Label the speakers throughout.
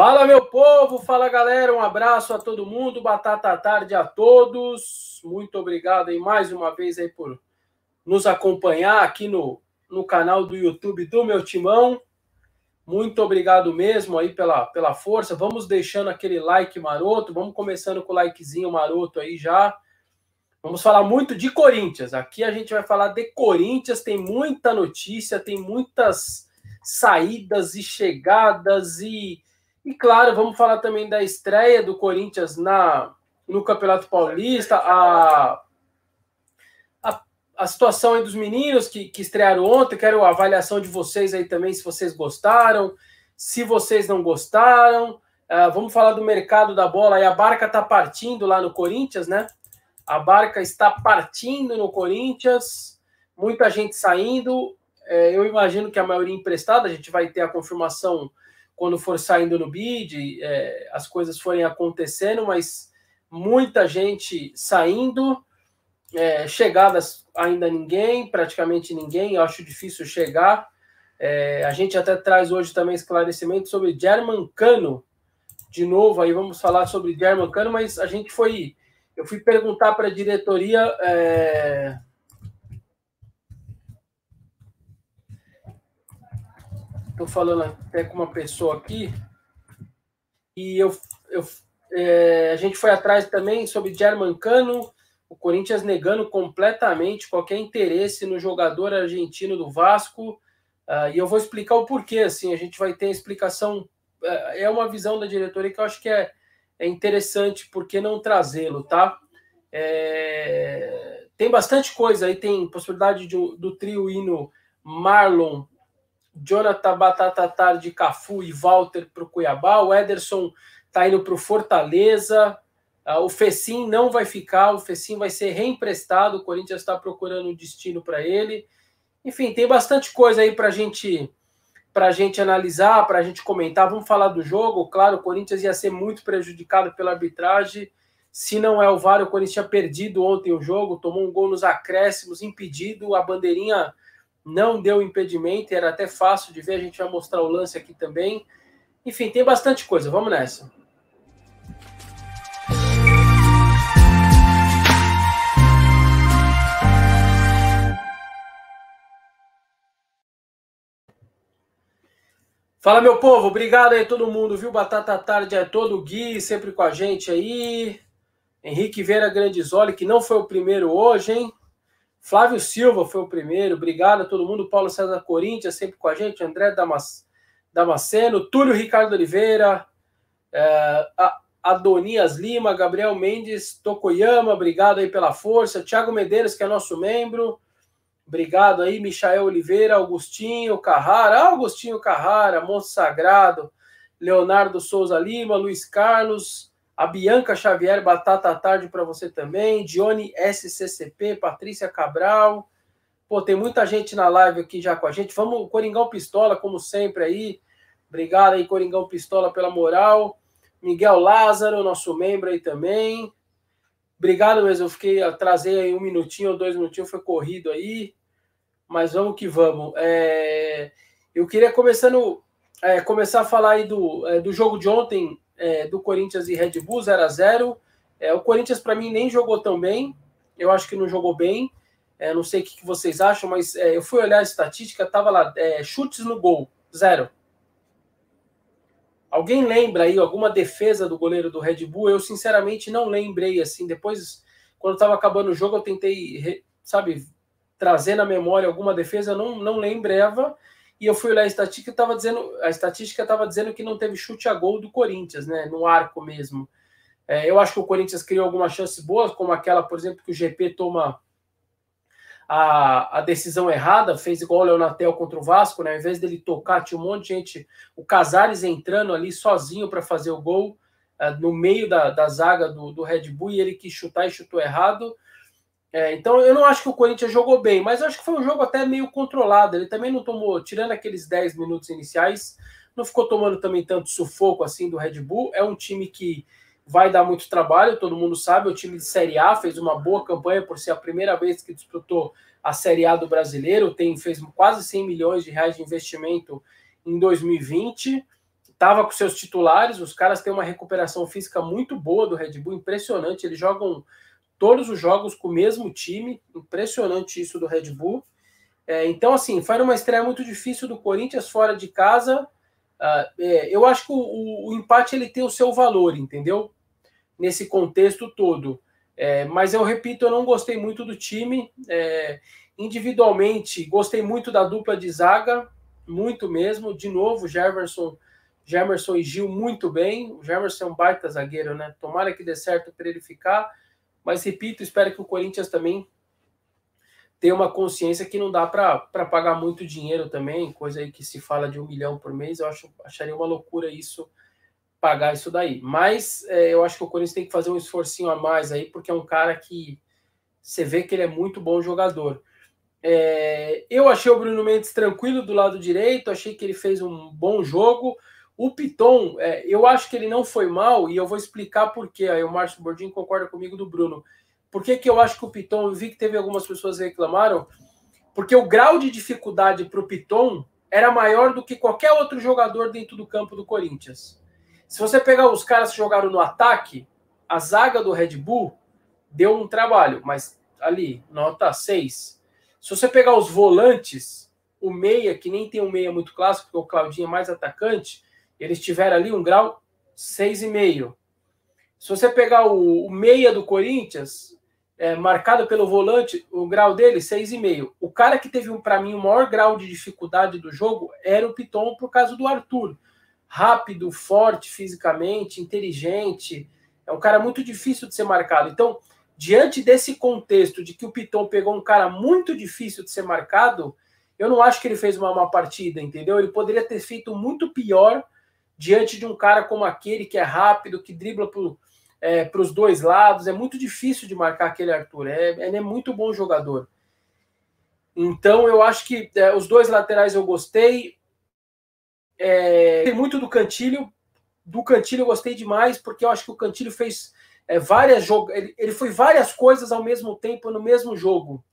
Speaker 1: Fala, meu povo, fala galera, um abraço a todo mundo, batata tarde a todos. Muito obrigado aí mais uma vez aí por nos acompanhar aqui no, no canal do YouTube do meu timão. Muito obrigado mesmo aí pela, pela força. Vamos deixando aquele like maroto, vamos começando com o likezinho maroto aí já. Vamos falar muito de Corinthians. Aqui a gente vai falar de Corinthians, tem muita notícia, tem muitas saídas e chegadas e e claro, vamos falar também da estreia do Corinthians na, no Campeonato Paulista, a, a, a situação aí dos meninos que, que estrearam ontem. Quero a avaliação de vocês aí também, se vocês gostaram, se vocês não gostaram. Uh, vamos falar do mercado da bola. A barca está partindo lá no Corinthians, né? A barca está partindo no Corinthians, muita gente saindo. É, eu imagino que a maioria emprestada, a gente vai ter a confirmação quando for saindo no bid, é, as coisas forem acontecendo, mas muita gente saindo, é, chegadas ainda ninguém, praticamente ninguém, eu acho difícil chegar. É, a gente até traz hoje também esclarecimento sobre German Cano. De novo, aí vamos falar sobre German Cano, mas a gente foi. Eu fui perguntar para a diretoria Estou falando até com uma pessoa aqui e eu, eu é, a gente foi atrás também sobre German Cano, o Corinthians negando completamente qualquer interesse no jogador argentino do Vasco. Uh, e eu vou explicar o porquê. Assim, a gente vai ter a explicação. Uh, é uma visão da diretoria que eu acho que é, é interessante, por que não trazê-lo, tá? É, tem bastante coisa aí, tem possibilidade de, do trio hino Marlon, Jonathan Batatatar de Cafu e Walter para o Cuiabá. O Ederson está indo para o Fortaleza. Uh, o Fecim não vai ficar, o Fecim vai ser reemprestado. O Corinthians está procurando um destino para ele. Enfim, tem bastante coisa aí para gente, a gente analisar, para a gente comentar. Vamos falar do jogo. Claro, o Corinthians ia ser muito prejudicado pela arbitragem. Se não é o VAR, o Corinthians tinha perdido ontem o jogo, tomou um gol nos acréscimos, impedido, a bandeirinha não deu impedimento, era até fácil de ver, a gente vai mostrar o lance aqui também. Enfim, tem bastante coisa, vamos nessa. Fala, meu povo, obrigado aí todo mundo, viu? Batata Tarde é todo, Gui, sempre com a gente aí. Henrique Vera Grandizoli, que não foi o primeiro hoje, hein? Flávio Silva foi o primeiro, obrigado a todo mundo. Paulo César Corinthians, sempre com a gente. André Damas, Damasceno, Túlio Ricardo Oliveira, é, Adonias Lima, Gabriel Mendes, Tokoyama, obrigado aí pela força. Tiago Medeiros, que é nosso membro, obrigado aí. Michael Oliveira, Augustinho Carrara, ah, Augustinho Carrara, Monte Sagrado, Leonardo Souza Lima, Luiz Carlos, a Bianca Xavier, batata à tarde para você também. Dione SCCP, Patrícia Cabral. Pô, tem muita gente na live aqui já com a gente. Vamos, Coringão Pistola, como sempre aí. Obrigado aí, Coringão Pistola, pela moral. Miguel Lázaro, nosso membro aí também. Obrigado mesmo. Eu fiquei, eu aí um minutinho ou dois minutinhos, foi corrido aí. Mas vamos que vamos. É, eu queria começando, é, começar a falar aí do, é, do jogo de ontem é, do Corinthians e Red Bull 0 a 0 é, O Corinthians, para mim, nem jogou tão bem. Eu acho que não jogou bem. É, não sei o que, vocês acham, mas é, eu fui olhar a estatística, tava lá, é, chutes no gol, zero. Alguém lembra aí alguma defesa do goleiro do Red Bull? Eu, sinceramente, não lembrei, assim, depois, quando estava acabando o jogo, eu tentei, sabe, trazer na memória alguma defesa, eu não, não lembrava, e eu fui olhar a estatística, estava dizendo, a estatística estava dizendo que não teve chute a gol do Corinthians, né? No arco mesmo. É, eu acho que o Corinthians criou algumas chances boas, como aquela, por exemplo, que o GP toma a, a decisão errada, fez igual o Leonatel contra o Vasco, né? Ao invés dele tocar, tinha um monte de gente, o Casares entrando ali sozinho para fazer o gol uh, no meio da, da zaga do, do Red Bull e ele quis chutar e chutou errado. É, então eu não acho que o Corinthians jogou bem, mas acho que foi um jogo até meio controlado. Ele também não tomou, tirando aqueles 10 minutos iniciais, não ficou tomando também tanto sufoco assim do Red Bull. É um time que vai dar muito trabalho, todo mundo sabe. O time de Série A fez uma boa campanha por ser a primeira vez que disputou a Série A do brasileiro, tem fez quase 100 milhões de reais de investimento em 2020. estava com seus titulares, os caras têm uma recuperação física muito boa do Red Bull, impressionante. Eles jogam todos os jogos com o mesmo time, impressionante isso do Red Bull. É, então, assim, foi uma estreia muito difícil do Corinthians fora de casa. Uh, é, eu acho que o, o, empate ele tem o seu valor, entendeu? Nesse contexto todo. É, mas eu repito, eu não gostei muito do time. É, individualmente, gostei muito da dupla de zaga, muito mesmo. De novo, Jefferson, Jefferson e Gil muito bem. O Jefferson é um baita zagueiro, né? Tomara que dê certo para ele ficar. Mas repito, espero que o Corinthians também ter uma consciência que não dá para pagar muito dinheiro também, coisa aí que se fala de um milhão por mês, eu acho, acharia uma loucura isso, pagar isso daí. Mas é, eu acho que o Corinthians tem que fazer um esforcinho a mais aí, porque é um cara que você vê que ele é muito bom jogador. É, eu achei o Bruno Mendes tranquilo do lado direito, achei que ele fez um bom jogo. O Piton, é, eu acho que ele não foi mal, e eu vou explicar por quê. Aí o Márcio Bordinho concorda comigo do Bruno. Por que, que eu acho que o Piton, eu vi que teve algumas pessoas que reclamaram, porque o grau de dificuldade para o Piton era maior do que qualquer outro jogador dentro do campo do Corinthians. Se você pegar os caras que jogaram no ataque, a zaga do Red Bull deu um trabalho, mas ali, nota 6. Se você pegar os volantes, o meia, que nem tem um meia muito clássico, porque o Claudinho é mais atacante, eles tiveram ali um grau 6,5. Se você pegar o, o meia do Corinthians, é, marcado pelo volante, o grau dele, 6,5. O cara que teve, para mim, o maior grau de dificuldade do jogo era o Piton por causa do Arthur. Rápido, forte fisicamente, inteligente. É um cara muito difícil de ser marcado. Então, diante desse contexto de que o Piton pegou um cara muito difícil de ser marcado, eu não acho que ele fez uma má partida, entendeu? Ele poderia ter feito muito pior diante de um cara como aquele que é rápido, que dribla é, para os dois lados. É muito difícil de marcar aquele Arthur. É, ele é muito bom jogador. Então eu acho que é, os dois laterais eu gostei. É, tem muito do Cantilho. Do Cantilho eu gostei demais, porque eu acho que o Cantilho fez é, várias. Ele, ele foi várias coisas ao mesmo tempo no mesmo jogo.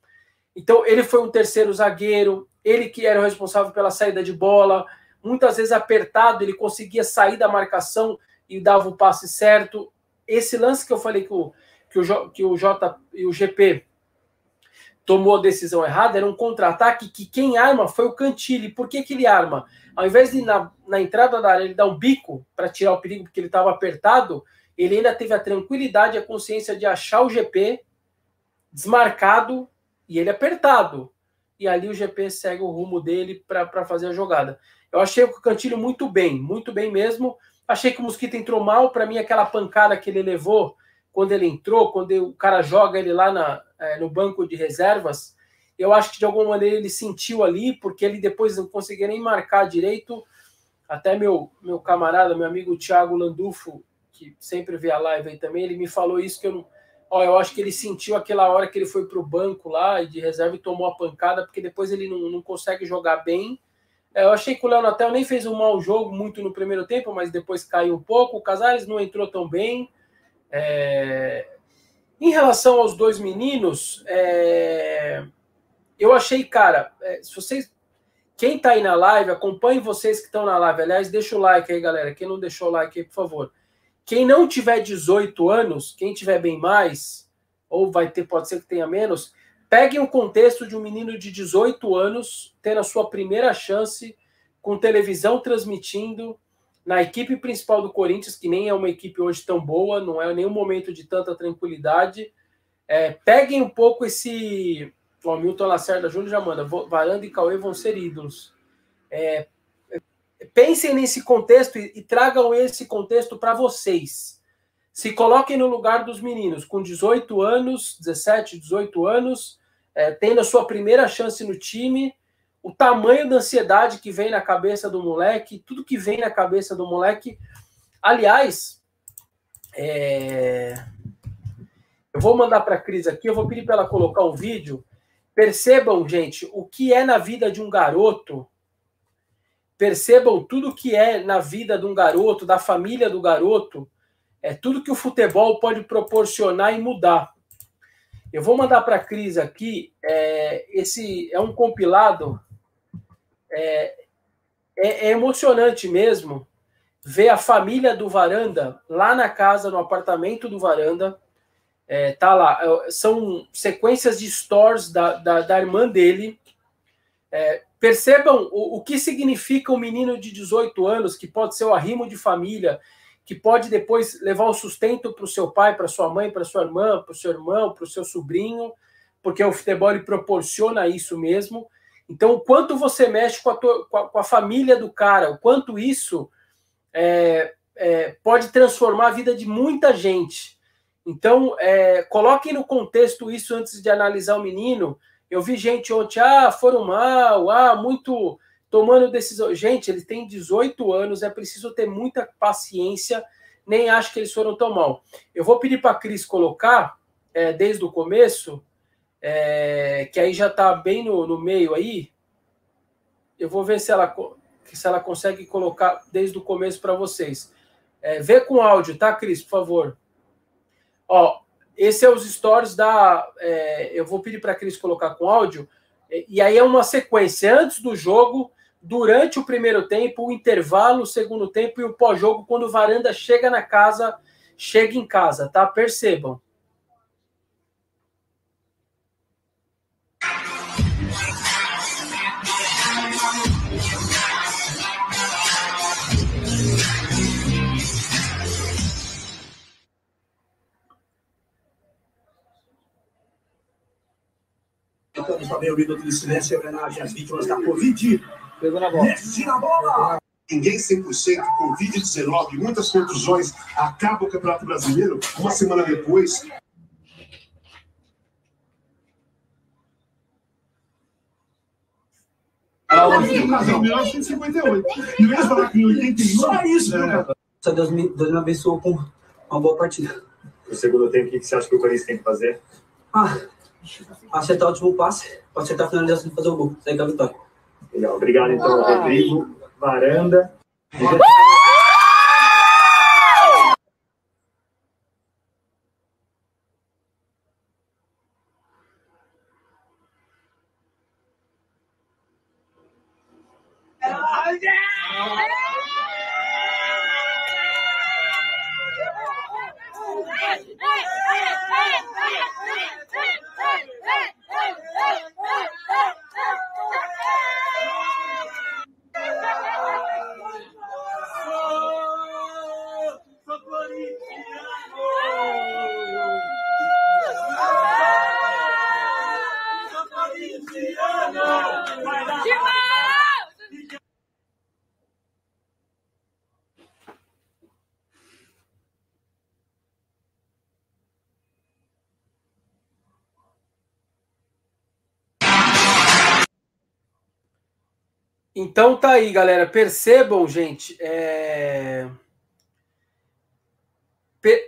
Speaker 1: Então ele foi um terceiro zagueiro, ele que era o responsável pela saída de bola, muitas vezes apertado, ele conseguia sair da marcação e dava o passe certo esse lance que eu falei que o, que o, que o J e o GP tomou a decisão errada era um contra-ataque que quem arma foi o Cantilli. Por que, que ele arma? Ao invés de na, na entrada da área ele dar um bico para tirar o perigo porque ele estava apertado, ele ainda teve a tranquilidade e a consciência de achar o GP desmarcado e ele apertado. E ali o GP segue o rumo dele para fazer a jogada. Eu achei o Cantilho muito bem, muito bem mesmo. Achei que o Mosquito entrou mal. Para mim, aquela pancada que ele levou quando ele entrou, quando o cara joga ele lá na, é, no banco de reservas, eu acho que de alguma maneira ele sentiu ali, porque ele depois não conseguia nem marcar direito. Até meu, meu camarada, meu amigo Thiago Landufo, que sempre vê a live aí também, ele me falou isso que eu não. Ó, eu acho que ele sentiu aquela hora que ele foi para o banco lá de reserva e tomou a pancada, porque depois ele não, não consegue jogar bem eu achei que o Léo Natel nem fez um mau jogo muito no primeiro tempo, mas depois caiu um pouco. O Casares não entrou tão bem. É... Em relação aos dois meninos, é... eu achei, cara, é, se vocês. Quem tá aí na live, acompanhe vocês que estão na live. Aliás, deixa o like aí, galera. Quem não deixou o like aí, por favor. Quem não tiver 18 anos, quem tiver bem mais, ou vai ter, pode ser que tenha menos, Peguem o contexto de um menino de 18 anos tendo a sua primeira chance com televisão transmitindo na equipe principal do Corinthians, que nem é uma equipe hoje tão boa, não é nenhum momento de tanta tranquilidade. É, peguem um pouco esse. O Milton Lacerda Júnior já manda. Varanda e Cauê vão ser ídolos. É, pensem nesse contexto e, e tragam esse contexto para vocês. Se coloquem no lugar dos meninos com 18 anos, 17, 18 anos, é, tendo a sua primeira chance no time, o tamanho da ansiedade que vem na cabeça do moleque, tudo que vem na cabeça do moleque. Aliás, é... eu vou mandar para a Cris aqui, eu vou pedir para ela colocar um vídeo. Percebam, gente, o que é na vida de um garoto. Percebam tudo que é na vida de um garoto, da família do garoto, é tudo que o futebol pode proporcionar e mudar. Eu vou mandar para a Cris aqui. É, esse é um compilado. É, é, é, emocionante mesmo. ver a família do Varanda lá na casa, no apartamento do Varanda. É, tá lá. É, são sequências de stories da, da, da irmã dele. É, percebam o, o, que significa um menino de 18 anos, que pode ser o arrimo de família, que pode depois levar o sustento para o seu pai, para sua mãe, para sua irmã, para o seu irmão, para o seu sobrinho, porque o futebol proporciona isso mesmo. Então, o quanto você mexe com a, tua, com a, com a família do cara, o quanto isso é, é, pode transformar a vida de muita gente. Então, é, coloquem no contexto isso antes de analisar o menino. Eu vi gente ontem, ah, foram mal, ah, muito tomando decisão. Gente, ele tem 18 anos, é preciso ter muita paciência, nem acho que eles foram tão mal. Eu vou pedir para a Cris colocar, é, desde o começo, é, que aí já está bem no, no meio aí. Eu vou ver se ela se ela consegue colocar desde o começo para vocês. É, vê com áudio, tá, Cris, por favor. Ó, esse é os stories da. É, eu vou pedir para a Cris colocar com áudio. E aí é uma sequência antes do jogo, durante o primeiro tempo, o intervalo, o segundo tempo e o pós-jogo, quando o Varanda chega na casa, chega em casa, tá? Percebam.
Speaker 2: Também o minuto de silêncio em homenagem às vítimas da Covid. Pegou na bola. Messi na bola!
Speaker 3: Ninguém 100% Covid-19, muitas contusões, acaba o Campeonato Brasileiro. Uma semana depois,
Speaker 2: Ah, o Brasil, 1958. Eu ia falar que em 81. Só isso, é. cara. Só Deus me, Deus me abençoou com uma boa partida.
Speaker 4: No segundo tempo, o que você acha que o Corinthians tem que fazer?
Speaker 2: Ah, acertar o último passe, para acertar a finalização e fazer o gol. Sair com a vitória.
Speaker 4: Legal. Obrigado, então, Rodrigo, Varanda.
Speaker 1: Então tá aí, galera. Percebam, gente. É...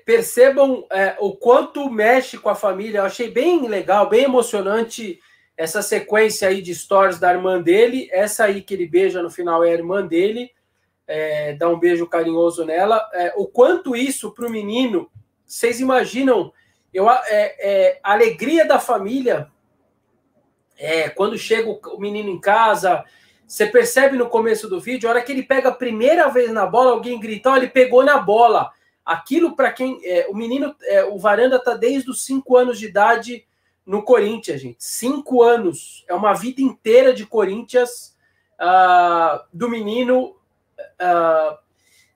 Speaker 1: percebam é, o quanto mexe com a família. Eu achei bem legal, bem emocionante essa sequência aí de stories da irmã dele. Essa aí que ele beija no final é a irmã dele. É, dá um beijo carinhoso nela. É, o quanto isso para o menino, vocês imaginam? Eu, é, é, a alegria da família é, quando chega o menino em casa, você percebe no começo do vídeo, a hora que ele pega a primeira vez na bola, alguém grita, oh, ele pegou na bola. Aquilo para quem. É, o menino, é, o Varanda tá desde os cinco anos de idade no Corinthians, gente. Cinco anos. É uma vida inteira de Corinthians uh, do menino. Uh,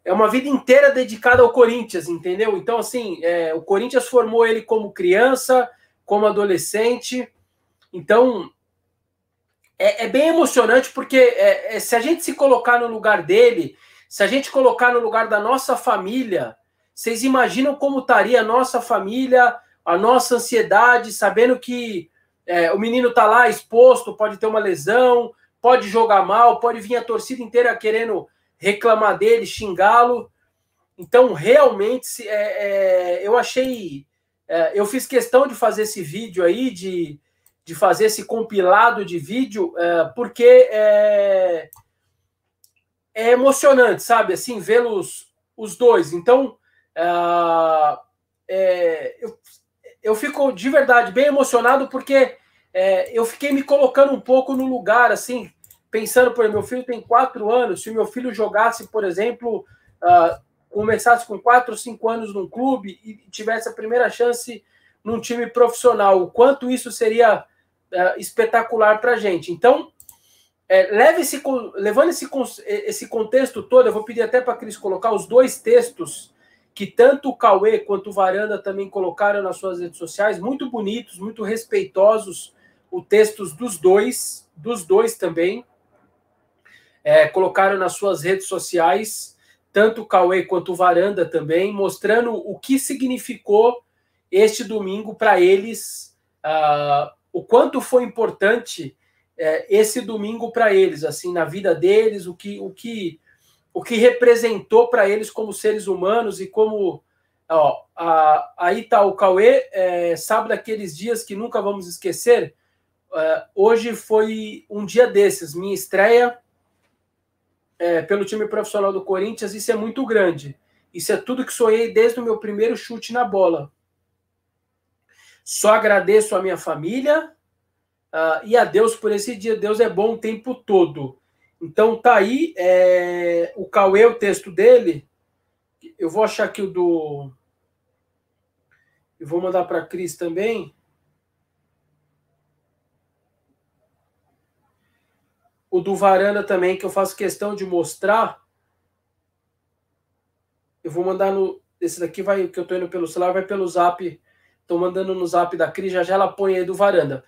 Speaker 1: é uma vida inteira dedicada ao Corinthians, entendeu? Então, assim, é, o Corinthians formou ele como criança, como adolescente. Então, é, é bem emocionante porque é, é, se a gente se colocar no lugar dele, se a gente colocar no lugar da nossa família, vocês imaginam como estaria a nossa família, a nossa ansiedade, sabendo que é, o menino está lá exposto, pode ter uma lesão, pode jogar mal, pode vir a torcida inteira querendo reclamar dele, xingá-lo. Então, realmente, é, é, eu achei. É, eu fiz questão de fazer esse vídeo aí, de, de fazer esse compilado de vídeo, é, porque é, é, emocionante, sabe? Assim, vê-los os dois. Então, é, é, eu, eu fico de verdade bem emocionado porque é, eu fiquei me colocando um pouco no lugar, assim, pensando, por exemplo, meu filho tem quatro anos, se meu filho jogasse, por exemplo, uh, começasse com quatro cinco anos num clube e tivesse a primeira chance num time profissional, o quanto isso seria uh, espetacular para a gente. Então, é, leve esse, levando esse, esse contexto todo, eu vou pedir até para a Cris colocar os dois textos que tanto o Cauê quanto o Varanda também colocaram nas suas redes sociais, muito bonitos, muito respeitosos, os textos dos dois, dos dois também, é, colocaram nas suas redes sociais, tanto o Cauê quanto o Varanda também, mostrando o que significou este domingo para eles, uh, o quanto foi importante uh, esse domingo para eles, assim, na vida deles, o que, o que, o que representou para eles como seres humanos e como. Ó, a, aí está o Cauê, é, sabe daqueles dias que nunca vamos esquecer? Uh, hoje foi um dia desses, minha estreia é, pelo time profissional do Corinthians, isso é muito grande. Isso é tudo que sonhei desde o meu primeiro chute na bola. Só agradeço a minha família uh, e a Deus por esse dia. Deus é bom o tempo todo. Então tá aí é, o Cauê, o texto dele. Eu vou achar aqui o do. Eu vou mandar para a Cris também. O do Varanda também, que eu faço questão de mostrar. Eu vou mandar no. Esse daqui vai, que eu tô indo pelo celular, vai pelo zap Estou mandando no zap da Cris, já já ela põe aí do varanda.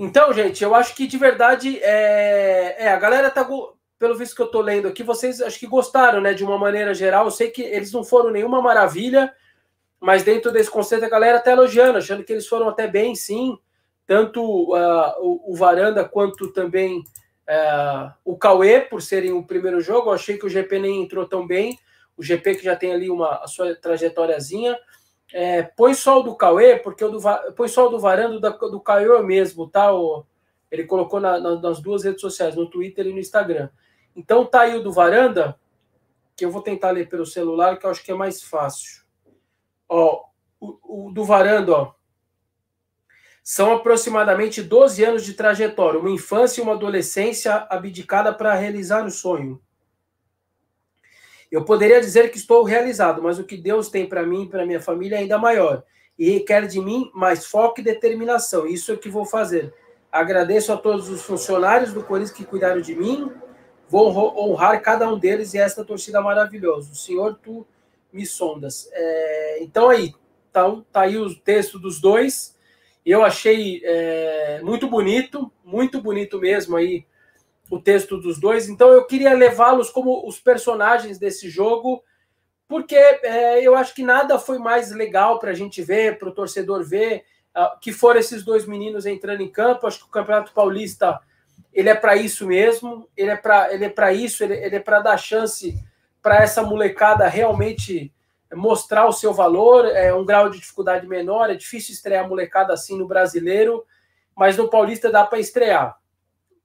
Speaker 1: Então, gente, eu acho que de verdade é, é a galera tá pelo visto que eu tô lendo aqui, vocês acho que gostaram, né, de uma maneira geral. Eu sei que eles não foram nenhuma maravilha, mas dentro desse conceito a galera tá elogiando, achando que eles foram até bem, sim. Tanto uh, o, o, Varanda quanto também uh, o Cauê, por serem o primeiro jogo. Eu achei que o GP nem entrou tão bem. O GP que já tem ali uma a sua trajetóriazinha. É, põe só o do Cauê, porque o do, põe só o do Varando do, do Cauê mesmo, tá? O, ele colocou na, na, nas duas redes sociais, no Twitter e no Instagram. Então tá aí o do Varanda, que eu vou tentar ler pelo celular, que eu acho que é mais fácil. Ó, o, o do Varanda, ó. São aproximadamente 12 anos de trajetória, uma infância e uma adolescência abdicada para realizar o sonho. Eu poderia dizer que estou realizado, mas o que Deus tem para mim e para minha família é ainda maior e requer de mim mais foco e determinação. Isso é o que vou fazer. Agradeço a todos os funcionários do Corinthians que cuidaram de mim. Vou honrar cada um deles e esta torcida maravilhosa. O Senhor, tu me sondas. É, então aí, tá, tá aí o texto dos dois. Eu achei é, muito bonito, muito bonito mesmo aí o texto dos dois. Então eu queria levá-los como os personagens desse jogo, porque é, eu acho que nada foi mais legal para a gente ver, para o torcedor ver, uh, que foram esses dois meninos entrando em campo. Acho que o Campeonato Paulista ele é para isso mesmo, ele é para ele é para isso, ele, ele é para dar chance para essa molecada realmente mostrar o seu valor. É um grau de dificuldade menor, é difícil estrear molecada assim no brasileiro, mas no Paulista dá para estrear.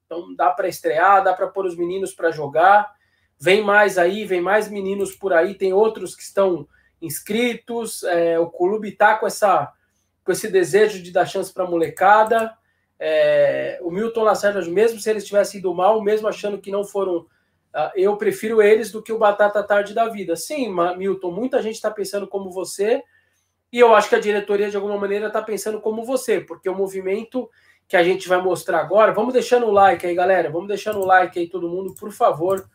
Speaker 1: Então dá para estrear, dá para pôr os meninos para jogar. Vem mais aí, vem mais meninos por aí, tem outros que estão inscritos. É, o clube está com, essa, com esse desejo de dar chance para a molecada. É, o Milton Lacerda, mesmo se eles tivessem ido mal, mesmo achando que não foram. Uh, eu prefiro eles do que o Batata Tarde da vida. Sim, Milton, muita gente está pensando como você, e eu acho que a diretoria, de alguma maneira, está pensando como você, porque o movimento que a gente vai mostrar agora. Vamos deixando o like aí, galera. Vamos deixando o like aí, todo mundo, por favor.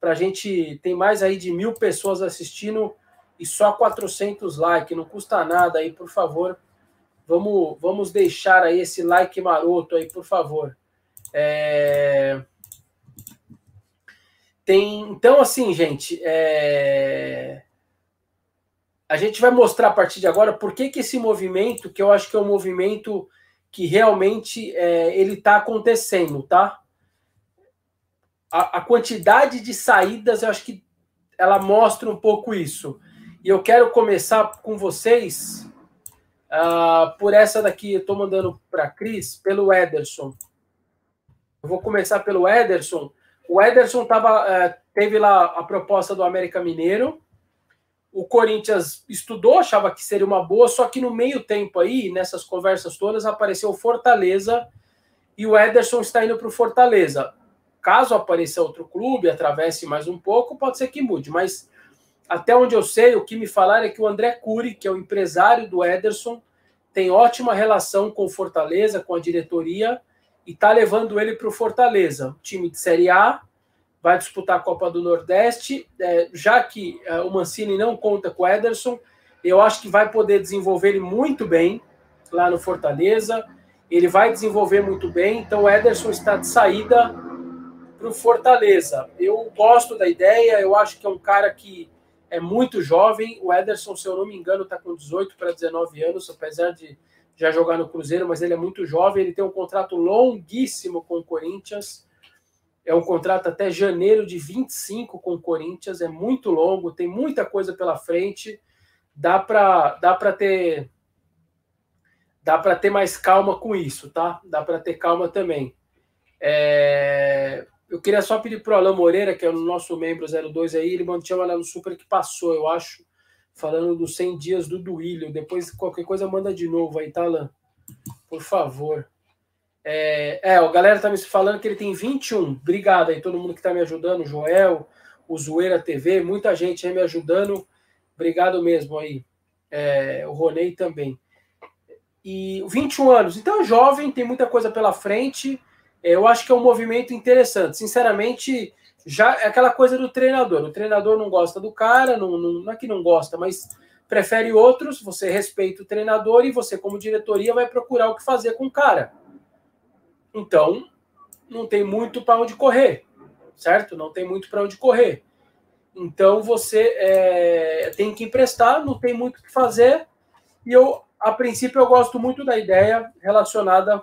Speaker 1: Para a gente. Tem mais aí de mil pessoas assistindo e só 400 likes. Não custa nada aí, por favor. Vamos, vamos deixar aí esse like maroto aí, por favor. É... Tem, então, assim, gente, é... a gente vai mostrar a partir de agora por que, que esse movimento, que eu acho que é um movimento que realmente é, ele está acontecendo, tá? A, a, quantidade de saídas, eu acho que ela mostra um pouco isso. E eu quero começar com vocês uh, por essa daqui. Eu estou mandando para Cris, pelo Ederson. Eu vou começar pelo Ederson. O Ederson tava, uh, teve lá a proposta do América Mineiro o Corinthians estudou, achava que seria uma boa, só que no meio tempo aí, nessas conversas todas, apareceu o Fortaleza e o Ederson está indo para o Fortaleza. caso apareça outro clube, atravesse mais um pouco, pode ser que mude. Mas até onde eu sei, o que me falaram é que o André Cury, que é o empresário do Ederson, tem ótima relação com o Fortaleza, com a diretoria, e está levando ele para o Fortaleza, time de Série A, vai disputar a Copa do Nordeste. É, já que é, o Mancini não conta com o Ederson, eu acho que vai poder desenvolver ele muito bem lá no Fortaleza. Ele vai desenvolver muito bem, então o Ederson está de saída para o Fortaleza. Eu gosto da ideia, eu acho que é um cara que é muito jovem. O Ederson, se eu não me engano, está com 18 para 19 anos, apesar de já jogar no Cruzeiro, mas ele é muito jovem. Ele tem um contrato longuíssimo com o Corinthians. É um contrato até janeiro de 25 com o Corinthians, é muito longo, tem muita coisa pela frente. Dá para dá para ter dá para ter mais calma com isso, tá? Dá para ter calma também. É... Eu queria só pedir para o Alain Moreira, que é o nosso membro 02 aí, ele mantinha lá no Super que passou, eu acho, falando dos 100 dias do Duílio. Depois, qualquer coisa, manda de novo aí, tá, Alain? Por favor. É, é, a galera tá me falando que ele tem 21. Obrigado aí, todo mundo que tá me ajudando, Joel, o Zoeira TV, muita gente aí me ajudando. Obrigado mesmo aí. É, o Ronei também. E 21 anos, então jovem, tem muita coisa pela frente. É, eu acho que é um movimento interessante. Sinceramente, já é aquela coisa do treinador. O treinador não gosta do cara, não, não, não é que não gosta, mas prefere outros. Você respeita o treinador e você, como diretoria, vai procurar o que fazer com o cara. Então, não tem muito para onde correr, certo? Não tem muito para onde correr. Então, você é, tem que emprestar, não tem muito o que fazer. E eu, a princípio, eu gosto muito da ideia relacionada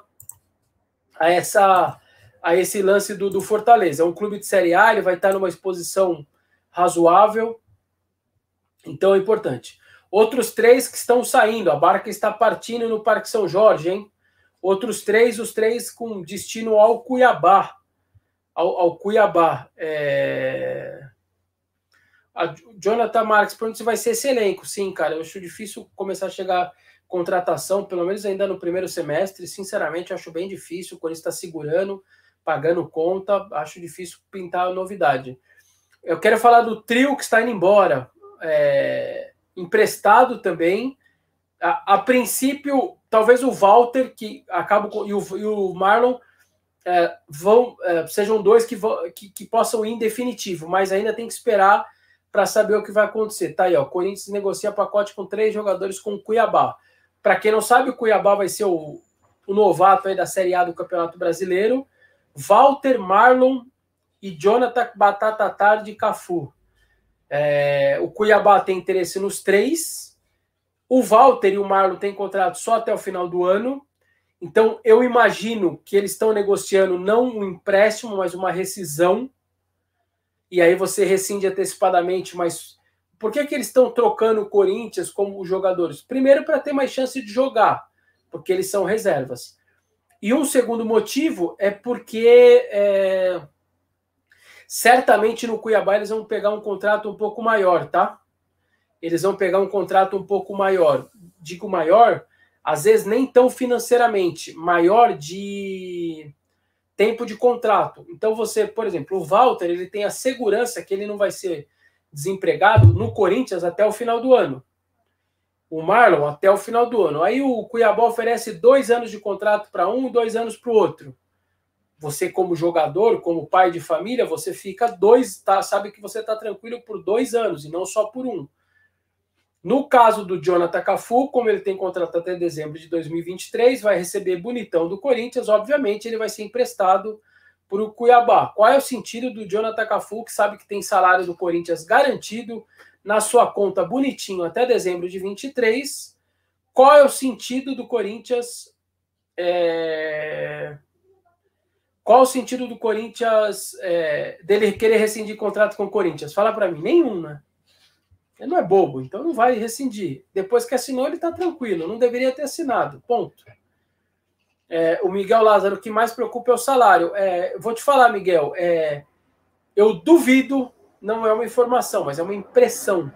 Speaker 1: a essa a esse lance do, do Fortaleza. É um clube de Série A, ele vai estar numa exposição razoável, então é importante. Outros três que estão saindo, a barca está partindo no Parque São Jorge, hein? Outros três, os três com destino ao Cuiabá. Ao, ao Cuiabá. É... A Jonathan Marques pergunta se vai ser esse elenco. Sim, cara, eu acho difícil começar a chegar contratação, pelo menos ainda no primeiro semestre. Sinceramente, acho bem difícil. O Corinthians está segurando, pagando conta. Acho difícil pintar a novidade. Eu quero falar do trio que está indo embora. É... Emprestado também. A, a, princípio, talvez o Walter que acaba e, o, e o Marlon é, vão é, sejam dois que, vão, que, que, possam ir em definitivo, mas ainda tem que esperar para saber o que vai acontecer. Tá aí, ó. Corinthians negocia pacote com três jogadores com o Cuiabá. Para quem não sabe, o Cuiabá vai ser o, o novato aí da Série A do Campeonato Brasileiro. Walter, Marlon e Jonathan Batata Tarde Cafu. É, o Cuiabá tem interesse nos três. O Walter e o Marlon têm contrato só até o final do ano. Então, eu imagino que eles estão negociando não um empréstimo, mas uma rescisão. E aí você rescinde antecipadamente, mas por que, que eles estão trocando o Corinthians como jogadores? Primeiro, para ter mais chance de jogar, porque eles são reservas. E um segundo motivo é porque é, certamente no Cuiabá eles vão pegar um contrato um pouco maior, tá? Eles vão pegar um contrato um pouco maior. Digo maior, às vezes nem tão financeiramente, maior de tempo de contrato. Então você, por exemplo, o Walter, ele tem a segurança que ele não vai ser desempregado no Corinthians até o final do ano. O Marlon até o final do ano. Aí o Cuiabá oferece dois anos de contrato para um, dois anos para o outro. Você, como jogador, como pai de família, você fica dois, tá? Sabe que você está tranquilo por dois anos e não só por um. No caso do Jonathan Cafu, como ele tem contrato até dezembro de 2023, vai receber bonitão do Corinthians, obviamente ele vai ser emprestado para o Cuiabá. Qual é o sentido do Jonathan Cafu, que sabe que tem salário do Corinthians garantido na sua conta bonitinho até dezembro de 23? Qual é o sentido do Corinthians? É... Qual o sentido do Corinthians é... dele querer rescindir contrato com o Corinthians? Fala para mim, nenhum, né? Ele não é bobo, então não vai rescindir. Depois que assinou, ele está tranquilo, não deveria ter assinado. Ponto. É, o Miguel Lázaro, o que mais preocupa é o salário. É, vou te falar, Miguel, é, eu duvido, não é uma informação, mas é uma impressão.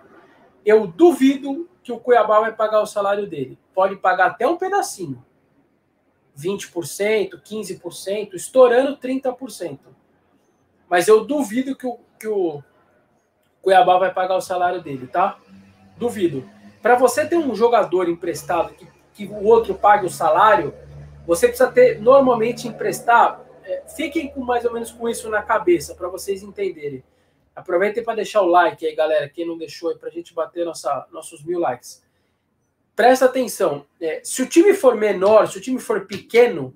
Speaker 1: Eu duvido que o Cuiabá vai pagar o salário dele. Pode pagar até um pedacinho. 20%, 15%, estourando 30%. Mas eu duvido que o, que o Cuiabá vai pagar o salário dele, tá? Duvido. Para você ter um jogador emprestado que, que o outro pague o salário, você precisa ter normalmente emprestar. É, fiquem com mais ou menos com isso na cabeça para vocês entenderem. Aproveitem para deixar o like aí, galera. Quem não deixou aí para a gente bater nossa, nossos mil likes. Presta atenção. É, se o time for menor, se o time for pequeno,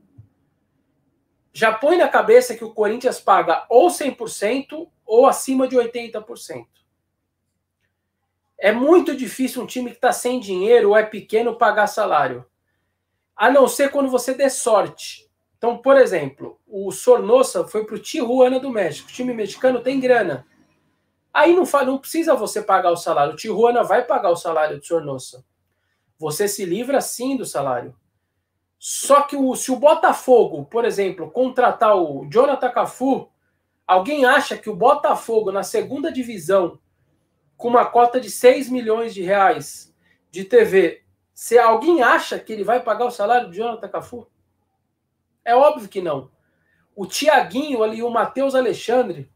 Speaker 1: já põe na cabeça que o Corinthians paga ou 100% ou acima de 80%. É muito difícil um time que está sem dinheiro ou é pequeno pagar salário. A não ser quando você der sorte. Então, por exemplo, o Sornosa foi para o Tijuana do México. O time mexicano tem grana. Aí não, não precisa você pagar o salário. O Tijuana vai pagar o salário do Sornosa. Você se livra sim do salário. Só que o, se o Botafogo, por exemplo, contratar o Jonathan Cafu, alguém acha que o Botafogo na segunda divisão, com uma cota de 6 milhões de reais de TV, se alguém acha que ele vai pagar o salário do Jonathan Cafu? É óbvio que não. O Tiaguinho ali, o Matheus Alexandre,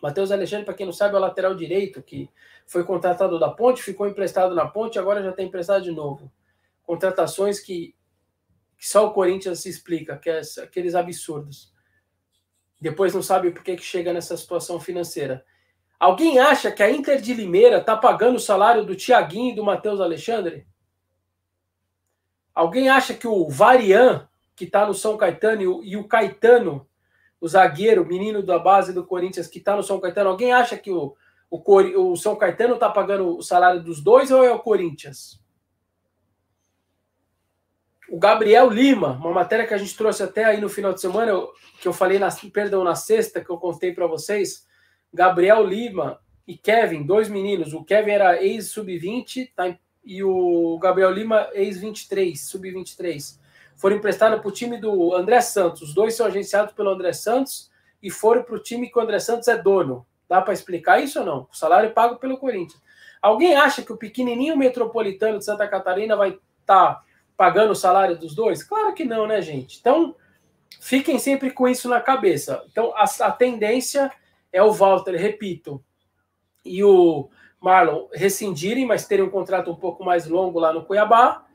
Speaker 1: Matheus Alexandre, para quem não sabe, é o lateral direito que foi contratado da Ponte, ficou emprestado na Ponte, agora já está emprestado de novo. Contratações que, que só o Corinthians se explica, que é aqueles absurdos. Depois não sabe por que, que chega nessa situação financeira. Alguém acha que a Inter de Limeira está pagando o salário do Tiaguinho e do Matheus Alexandre? Alguém acha que o Varian, que está no São Caetano, e o Caetano, o zagueiro, menino da base do Corinthians que está no São Caetano, alguém acha que o, o, o São Caetano está pagando o salário dos dois ou é o Corinthians? O Gabriel Lima, uma matéria que a gente trouxe até aí no final de semana, que eu falei na, perdão, na sexta, que eu contei para vocês. Gabriel Lima e Kevin, dois meninos. O Kevin era ex-sub-20 tá, e o Gabriel Lima, ex-23, sub-23 foram emprestados para o time do André Santos. Os dois são agenciados pelo André Santos e foram para o time que o André Santos é dono. Dá para explicar isso ou não? O salário é pago pelo Corinthians. Alguém acha que o pequenininho metropolitano de Santa Catarina vai estar tá pagando o salário dos dois? Claro que não, né, gente? Então, fiquem sempre com isso na cabeça. Então, a, a tendência é o Walter, repito, e o Marlon rescindirem, mas terem um contrato um pouco mais longo lá no Cuiabá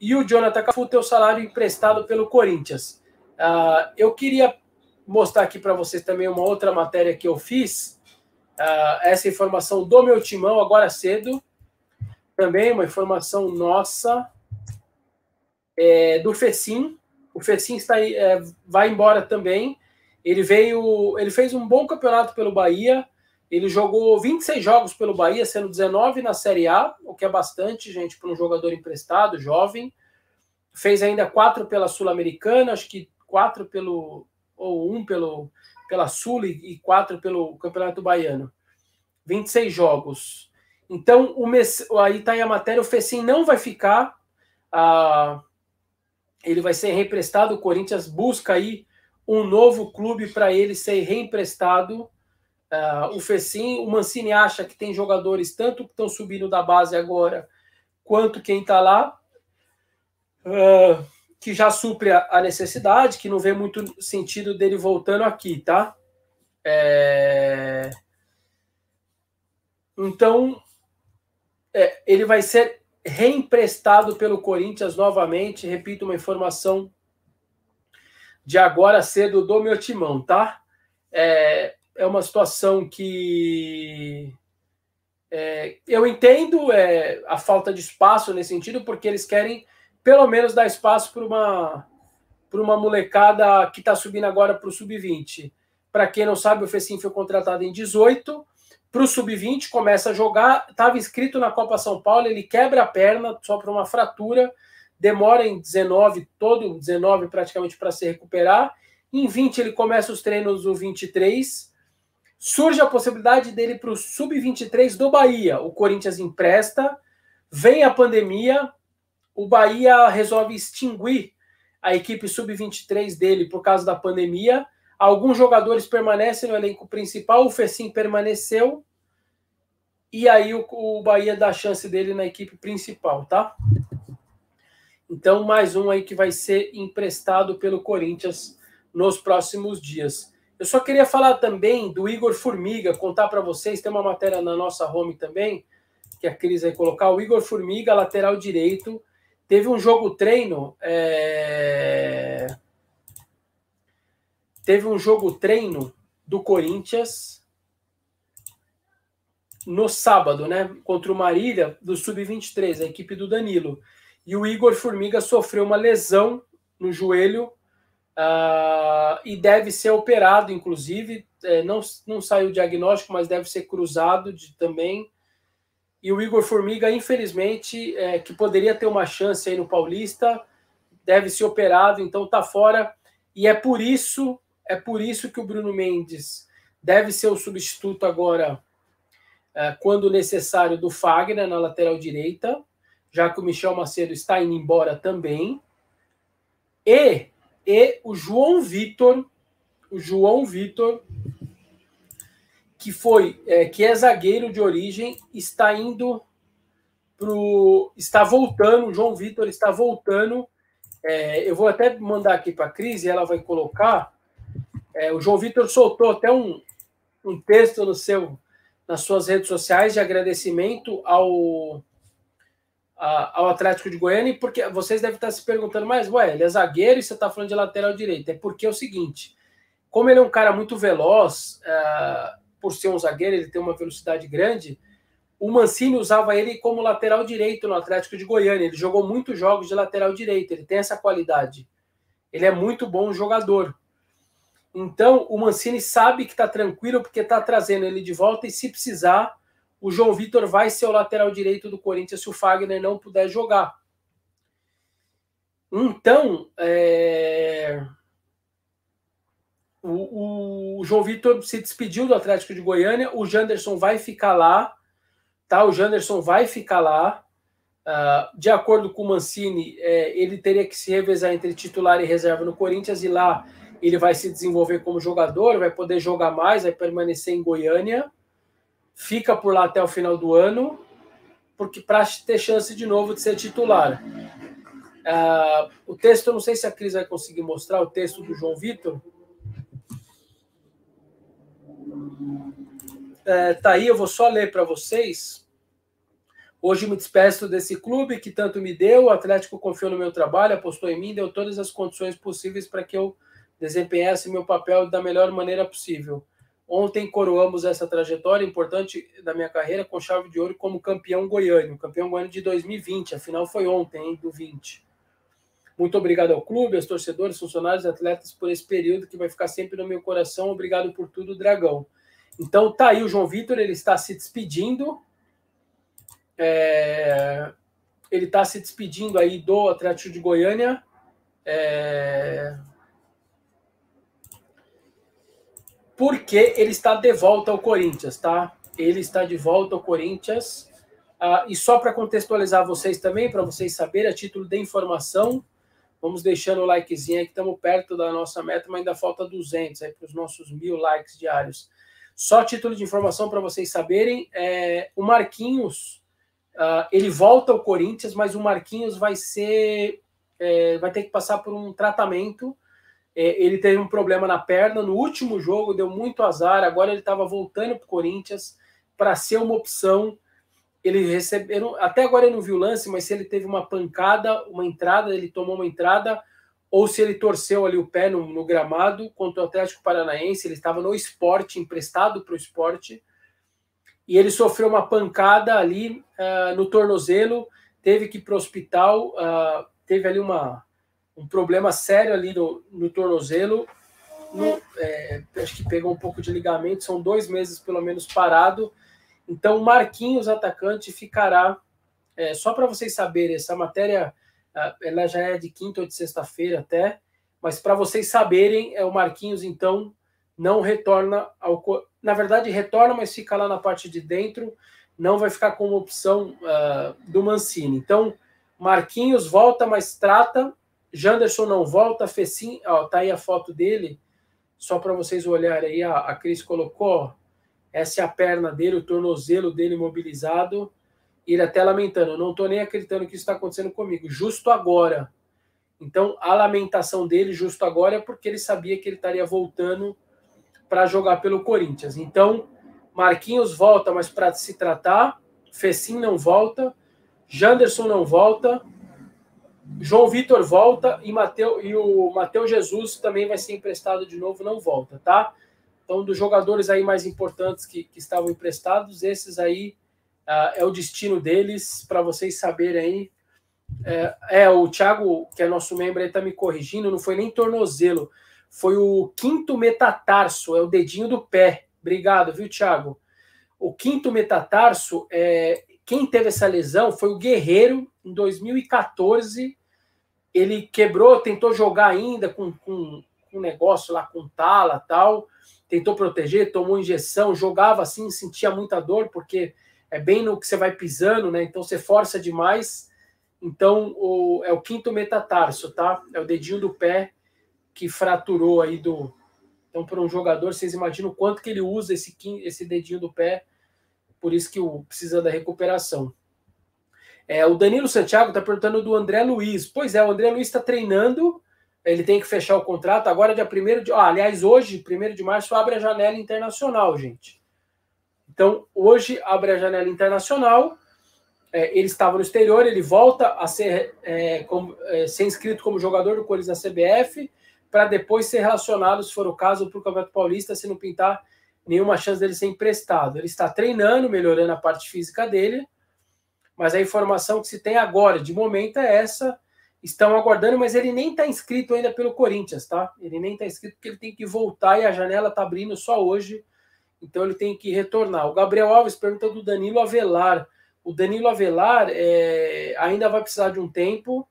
Speaker 1: e o Jonathan Cafu ter o salário emprestado pelo Corinthians. Uh, eu queria mostrar aqui para vocês também uma outra matéria que eu fiz, uh, essa informação do meu timão agora cedo, também uma informação nossa, é, do Fecim. O Fecim está, é, vai embora também. Ele veio, ele fez um bom campeonato pelo Bahia, ele jogou 26 jogos pelo Bahia, sendo 19 na Série A, o que é bastante, gente, para um jogador emprestado, jovem. Fez ainda quatro pela Sul-Americana, acho que quatro pelo. ou um pelo, pela Sul e quatro pelo Campeonato Baiano. 26 jogos. Então, o Mess... aí está a matéria, o Fecim não vai ficar. Ah, ele vai ser reemprestado. O Corinthians busca aí um novo clube para ele ser reemprestado Uh, o Fecim, o Mancini acha que tem jogadores tanto que estão subindo da base agora, quanto quem está lá, uh, que já supre a, necessidade, que não vê muito sentido dele voltando aqui, tá? É... Então, é, ele vai ser reemprestado pelo Corinthians novamente. Repito uma informação de agora cedo do meu timão, tá? É, é uma situação que é, eu entendo é, a falta de espaço nesse sentido, porque eles querem pelo menos dar espaço para uma, para uma molecada que está subindo agora para o sub-20. Para quem não sabe, o Fecim foi contratado em 18. Para o sub-20, começa a jogar. Estava inscrito na Copa São Paulo, ele quebra a perna só para uma fratura. Demora em 19, todo 19 praticamente para se recuperar. Em 20, ele começa os treinos do 23 surge a possibilidade dele para o sub-23 do Bahia. O Corinthians empresta, vem a pandemia, o Bahia resolve extinguir a equipe sub-23 dele por causa da pandemia. Alguns jogadores permanecem no elenco principal, o Fecim permaneceu, e aí o, o Bahia dá a chance dele na equipe principal, tá? Então, mais um aí que vai ser emprestado pelo Corinthians nos próximos dias. Eu só queria falar também do Igor Formiga, contar para vocês, tem uma matéria na nossa home também, que a Cris vai colocar. O Igor Formiga, lateral direito, teve um jogo treino. É... Teve um jogo treino do Corinthians no sábado, né? Contra o Marília, do Sub-23, a equipe do Danilo. E o Igor Formiga sofreu uma lesão no joelho uh, e deve ser operado, inclusive. É, não, não saiu o diagnóstico, mas deve ser cruzado de, também. E o Igor Formiga, infelizmente, é, que poderia ter uma chance aí no Paulista, deve ser operado, então tá fora. E é por isso, é por isso que o Bruno Mendes deve ser o substituto agora, é, quando necessário, do Fagner na lateral direita, já que o Michel Macedo está indo embora também. E, e o João Vitor, o João Vitor, que foi, é, que é zagueiro de origem, está indo pro, está voltando, o João Vitor está voltando. É, eu vou até mandar aqui para a Cris e ela vai colocar. É, o João Vitor soltou até um, um texto no seu, nas suas redes sociais de agradecimento ao ao Atlético de Goiânia, porque vocês devem estar se perguntando, mas ué, ele é zagueiro e você está falando de lateral direito. É porque é o seguinte: como ele é um cara muito veloz, uh, por ser um zagueiro, ele tem uma velocidade grande. O Mancini usava ele como lateral direito no Atlético de Goiânia. Ele jogou muitos jogos de lateral direito, ele tem essa qualidade. Ele é muito bom jogador. Então, o Mancini sabe que está tranquilo porque está trazendo ele de volta e se precisar, o João Vitor vai ser o lateral direito do Corinthians se o Fagner não puder jogar. Então, é... o, o, João Vitor se despediu do Atlético de Goiânia, o Janderson vai ficar lá, tá? O Janderson vai ficar lá. Uh, de acordo com o Mancini, é, ele teria que se revezar entre titular e reserva no Corinthians, e lá ele vai se desenvolver como jogador, vai poder jogar mais, vai permanecer em Goiânia fica por lá até o final do ano, porque para ter chance de novo de ser titular. Uh, o texto, eu não sei se a Cris vai conseguir mostrar o texto do João Vitor. É, tá aí, eu vou só ler para vocês. Hoje me despeço desse clube que tanto me deu. O Atlético confiou no meu trabalho, apostou em mim, deu todas as condições possíveis para que eu desempenhasse meu papel da melhor maneira possível. Ontem coroamos essa trajetória importante da minha carreira com chave de ouro como campeão goiano, campeão goiano de 2020. A final foi ontem, hein, do 20. Muito obrigado ao clube, aos torcedores, funcionários, atletas por esse período que vai ficar sempre no meu coração. Obrigado por tudo, Dragão. Então tá aí o João Vitor, ele está se despedindo. É... Ele está se despedindo aí do Atlético de Goiânia. É porque ele está de volta ao Corinthians, tá? Ele está de volta ao Corinthians. Ah, e só para contextualizar vocês também, para vocês saberem, a título de informação, vamos deixando o likezinho aí, que estamos perto da nossa meta, mas ainda falta 200 aí para os nossos mil likes diários. Só título de informação para vocês saberem, é, o Marquinhos, uh, ele volta ao Corinthians, mas o Marquinhos vai ser, é, vai ter que passar por um tratamento ele teve um problema na perna no último jogo, deu muito azar. Agora ele estava voltando para o Corinthians para ser uma opção. Ele recebeu, até agora eu não vi o lance, mas se ele teve uma pancada, uma entrada, ele tomou uma entrada, ou se ele torceu ali o pé no, no gramado contra o Atlético Paranaense, ele estava no esporte, emprestado para o esporte, e ele sofreu uma pancada ali uh, no tornozelo, teve que ir para o hospital, uh, teve ali uma, um problema sério ali no, no tornozelo. No, é, acho que pegou um pouco de ligamento, são dois meses pelo menos parado. Então, Marquinhos, atacante, ficará. É, só para vocês saberem, essa matéria ela já é de quinta ou de sexta-feira até, mas para vocês saberem, é o Marquinhos, então, não retorna ao. Na verdade, retorna, mas fica lá na parte de dentro, não vai ficar como opção uh, do Mancini. Então, Marquinhos volta, mas trata Janderson não volta, Fecim, ó, tá aí a foto dele, só para vocês olharem aí, a, a Cris colocou, essa é a perna dele, o tornozelo dele mobilizado, e ele até lamentando, não estou nem acreditando que isso está acontecendo comigo, justo agora. Então, a lamentação dele, justo agora, é porque ele sabia que ele estaria voltando para jogar pelo Corinthians. Então, Marquinhos volta, mas para se tratar, Fecim não volta, Janderson não volta, João Vitor volta e, Mateu, e o Matheus Jesus também vai ser emprestado de novo, não volta, tá? Então, dos jogadores aí mais importantes que, que estavam emprestados, esses aí uh, é o destino deles, para vocês saberem aí. É, é, o Thiago, que é nosso membro aí, tá me corrigindo, não foi nem tornozelo, foi o quinto metatarso, é o dedinho do pé. Obrigado, viu, Thiago? O quinto metatarso, é, quem teve essa lesão foi o Guerreiro, em 2014. Ele quebrou, tentou jogar ainda com, com, com um negócio lá, com tala tal, tentou proteger, tomou injeção, jogava assim, sentia muita dor, porque é bem no que você vai pisando, né? Então você força demais. Então o, é o quinto metatarso, tá? É o dedinho do pé que fraturou aí do. Então, para um jogador, vocês imaginam o quanto que ele usa esse, esse dedinho do pé, por isso que o, precisa da recuperação. É, o Danilo Santiago está perguntando do André Luiz. Pois é, o André Luiz está treinando, ele tem que fechar o contrato. Agora, dia 1 de. Ah, aliás, hoje, 1 de março, abre a janela internacional, gente. Então, hoje abre a janela internacional. É, ele estava no exterior, ele volta a ser, é, como, é, ser inscrito como jogador do Corinthians na CBF para depois ser relacionado, se for o caso, para o Campeonato Paulista, se não pintar nenhuma chance dele ser emprestado. Ele está treinando, melhorando a parte física dele, mas a informação que se tem agora, de momento, é essa. Estão aguardando, mas ele nem está inscrito ainda pelo Corinthians, tá? Ele nem está inscrito porque ele tem que voltar e a janela está abrindo só hoje, então ele tem que retornar. O Gabriel Alves pergunta do Danilo Avelar. O Danilo Avelar é, ainda vai precisar de um tempo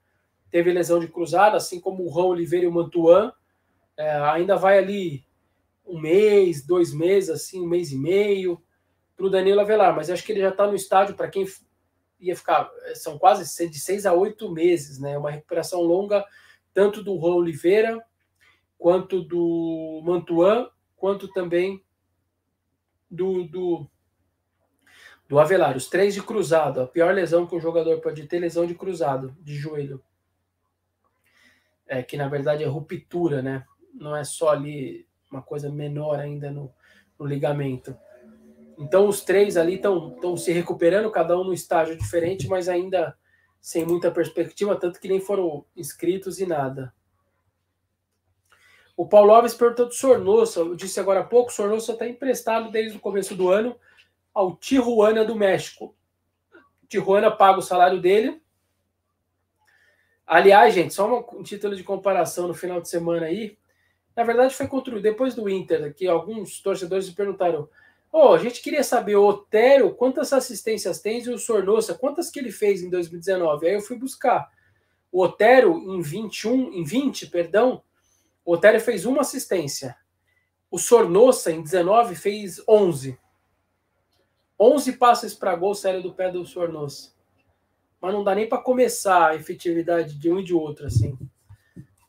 Speaker 1: teve lesão de cruzada, assim como o Rão Oliveira e o Mantuan. É, ainda vai ali um mês, dois meses, assim, um mês e meio para o Danilo Avelar, mas acho que ele já está no estádio para quem ia ficar, são quase de seis a oito meses, né? Uma recuperação longa, tanto do Rão Oliveira, quanto do Mantuan, quanto também do, do, do Avelar. Os três de cruzado. A pior lesão que um jogador pode ter, lesão de cruzado, de joelho é, que na verdade é ruptura, né? Não é só ali uma coisa menor ainda no, no ligamento. Então os três ali estão se recuperando, cada um no estágio diferente, mas ainda sem muita perspectiva, tanto que nem foram inscritos e nada. O Paulo Alves perguntou do Sornosa, eu disse agora há pouco, o Sornosa está emprestado desde o começo do ano ao Tijuana do México. Tijuana paga o salário dele, Aliás, gente, só um título de comparação no final de semana aí. Na verdade, foi contra depois do Inter, que alguns torcedores me oh, a gente queria saber o Otério, quantas assistências tem e o Sornosa, quantas que ele fez em 2019? Aí eu fui buscar. O Otério, em 21, em 20, perdão, o Otério fez uma assistência. O Sornosa, em 19, fez 11. 11 passes para gol sério do pé do Sornosa mas não dá nem para começar a efetividade de um e de outro, assim.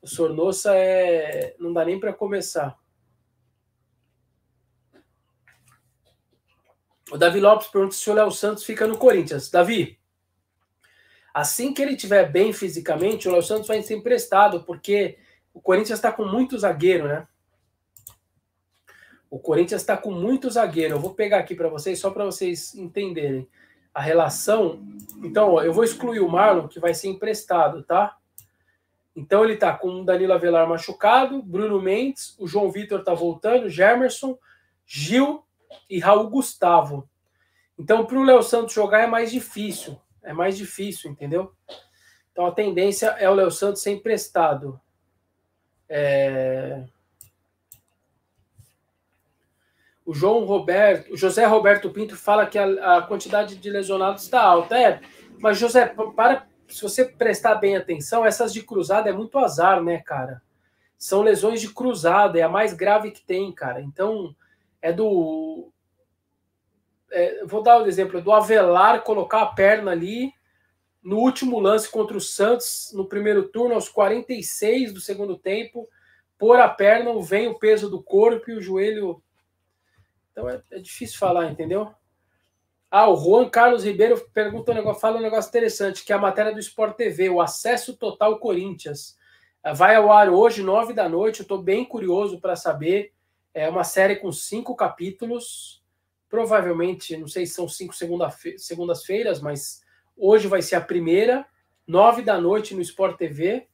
Speaker 1: O Sornosa é. não dá nem para começar. O Davi Lopes pergunta se o Léo Santos fica no Corinthians. Davi, assim que ele estiver bem fisicamente, o Léo Santos vai ser emprestado, porque o Corinthians está com muito zagueiro, né? O Corinthians está com muito zagueiro. Eu vou pegar aqui para vocês, só para vocês entenderem a relação. Então, ó, eu vou excluir o Marlon, que vai ser emprestado, tá? Então, ele tá com o Danilo Avelar machucado, Bruno Mendes, o João Vitor tá voltando, Gemerson, Gil e Raul Gustavo. Então, para o Léo Santos jogar é mais difícil. É mais difícil, entendeu? Então, a tendência é o Léo Santos ser emprestado. É... O João Roberto, o José Roberto Pinto fala que a, a quantidade de lesionados está alta. É, mas José, para se você prestar bem atenção, essas de cruzada é muito azar, né, cara? São lesões de cruzada, é a mais grave que tem, cara. Então, é do. É, vou dar um exemplo do Avelar colocar a perna ali no último lance contra o Santos, no primeiro turno, aos 46 do segundo tempo, pôr a perna, vem o peso do corpo e o joelho então é, é, difícil falar, entendeu? Ah, o Juan Carlos Ribeiro pergunta um negócio, fala um negócio interessante, que é a matéria do Sport TV, o acesso total Corinthians. Vai ao ar hoje, nove da noite. Eu estou bem curioso para saber É uma série com cinco capítulos. Provavelmente, não sei se são cinco segundas-feiras, mas hoje vai ser a primeira, nove da noite no Sport TV.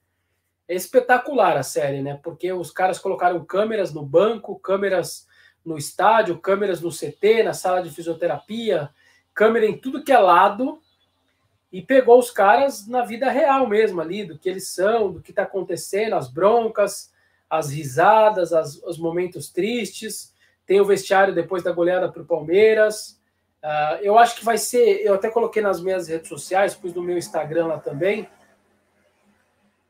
Speaker 1: É espetacular a série, né? Porque os caras colocaram câmeras no banco, câmeras no estádio, câmeras no CT, na sala de fisioterapia, câmera em tudo que é lado e pegou os caras na vida real mesmo ali, do que eles são, do que está acontecendo, as broncas, as risadas, as, os momentos tristes. Tem o vestiário depois da goleada para o Palmeiras. Uh, eu acho que vai ser. Eu até coloquei nas minhas redes sociais, pus no meu Instagram lá também.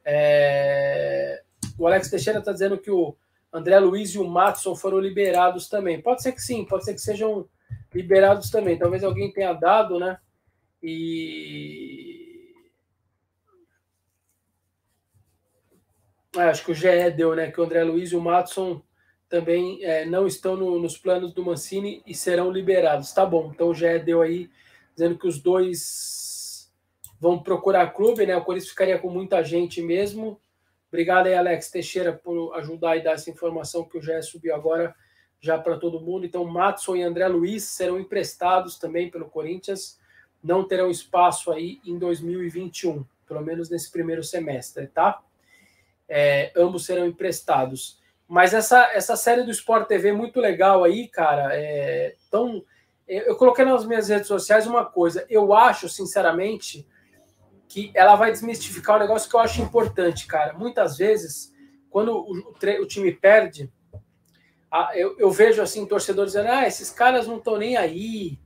Speaker 1: É... O Alex Teixeira está dizendo que o André Luiz e o Matson foram liberados também. Pode ser que sim, pode ser que sejam liberados também. Talvez alguém tenha dado, né? E. acho que o GE deu, né? Que o André Luiz e o Matson também é, não estão no, nos planos do Mancini e serão liberados. Tá bom. Então o GE deu aí, dizendo que os dois vão procurar clube, né? O Corinthians ficaria com muita gente mesmo. Obrigado aí, Alex Teixeira, por ajudar e dar essa informação que o GE subiu agora já para todo mundo. Então, Matson e André Luiz serão emprestados também pelo Corinthians não terão espaço aí em 2021, pelo menos nesse primeiro semestre, tá? É, ambos serão emprestados. Mas essa, essa série do Sport TV é muito legal aí, cara. É, então, eu coloquei nas minhas redes sociais uma coisa. Eu acho, sinceramente, que ela vai desmistificar um negócio que eu acho importante, cara. Muitas vezes, quando o, o, time perde, a, eu, eu, vejo assim torcedores dizendo: ah, esses caras não estão nem aí,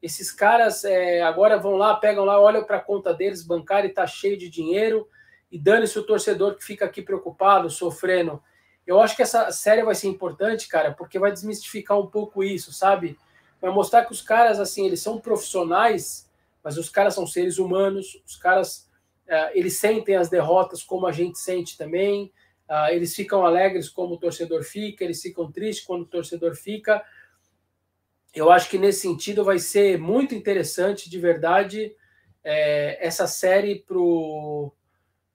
Speaker 1: esses caras é, agora vão lá, pegam lá, olham para a conta deles bancária e está cheio de dinheiro, e dane-se o torcedor que fica aqui preocupado, sofrendo. Eu acho que essa série vai ser importante, cara, porque vai desmistificar um pouco isso, sabe? Vai mostrar que os caras, assim, eles são profissionais, mas os caras são seres humanos, os caras, é, eles sentem as derrotas como a gente sente também, uh, eles ficam alegres como o torcedor fica, eles ficam tristes quando o torcedor fica, eu acho que nesse sentido vai ser muito interessante, de verdade, é, essa série pro.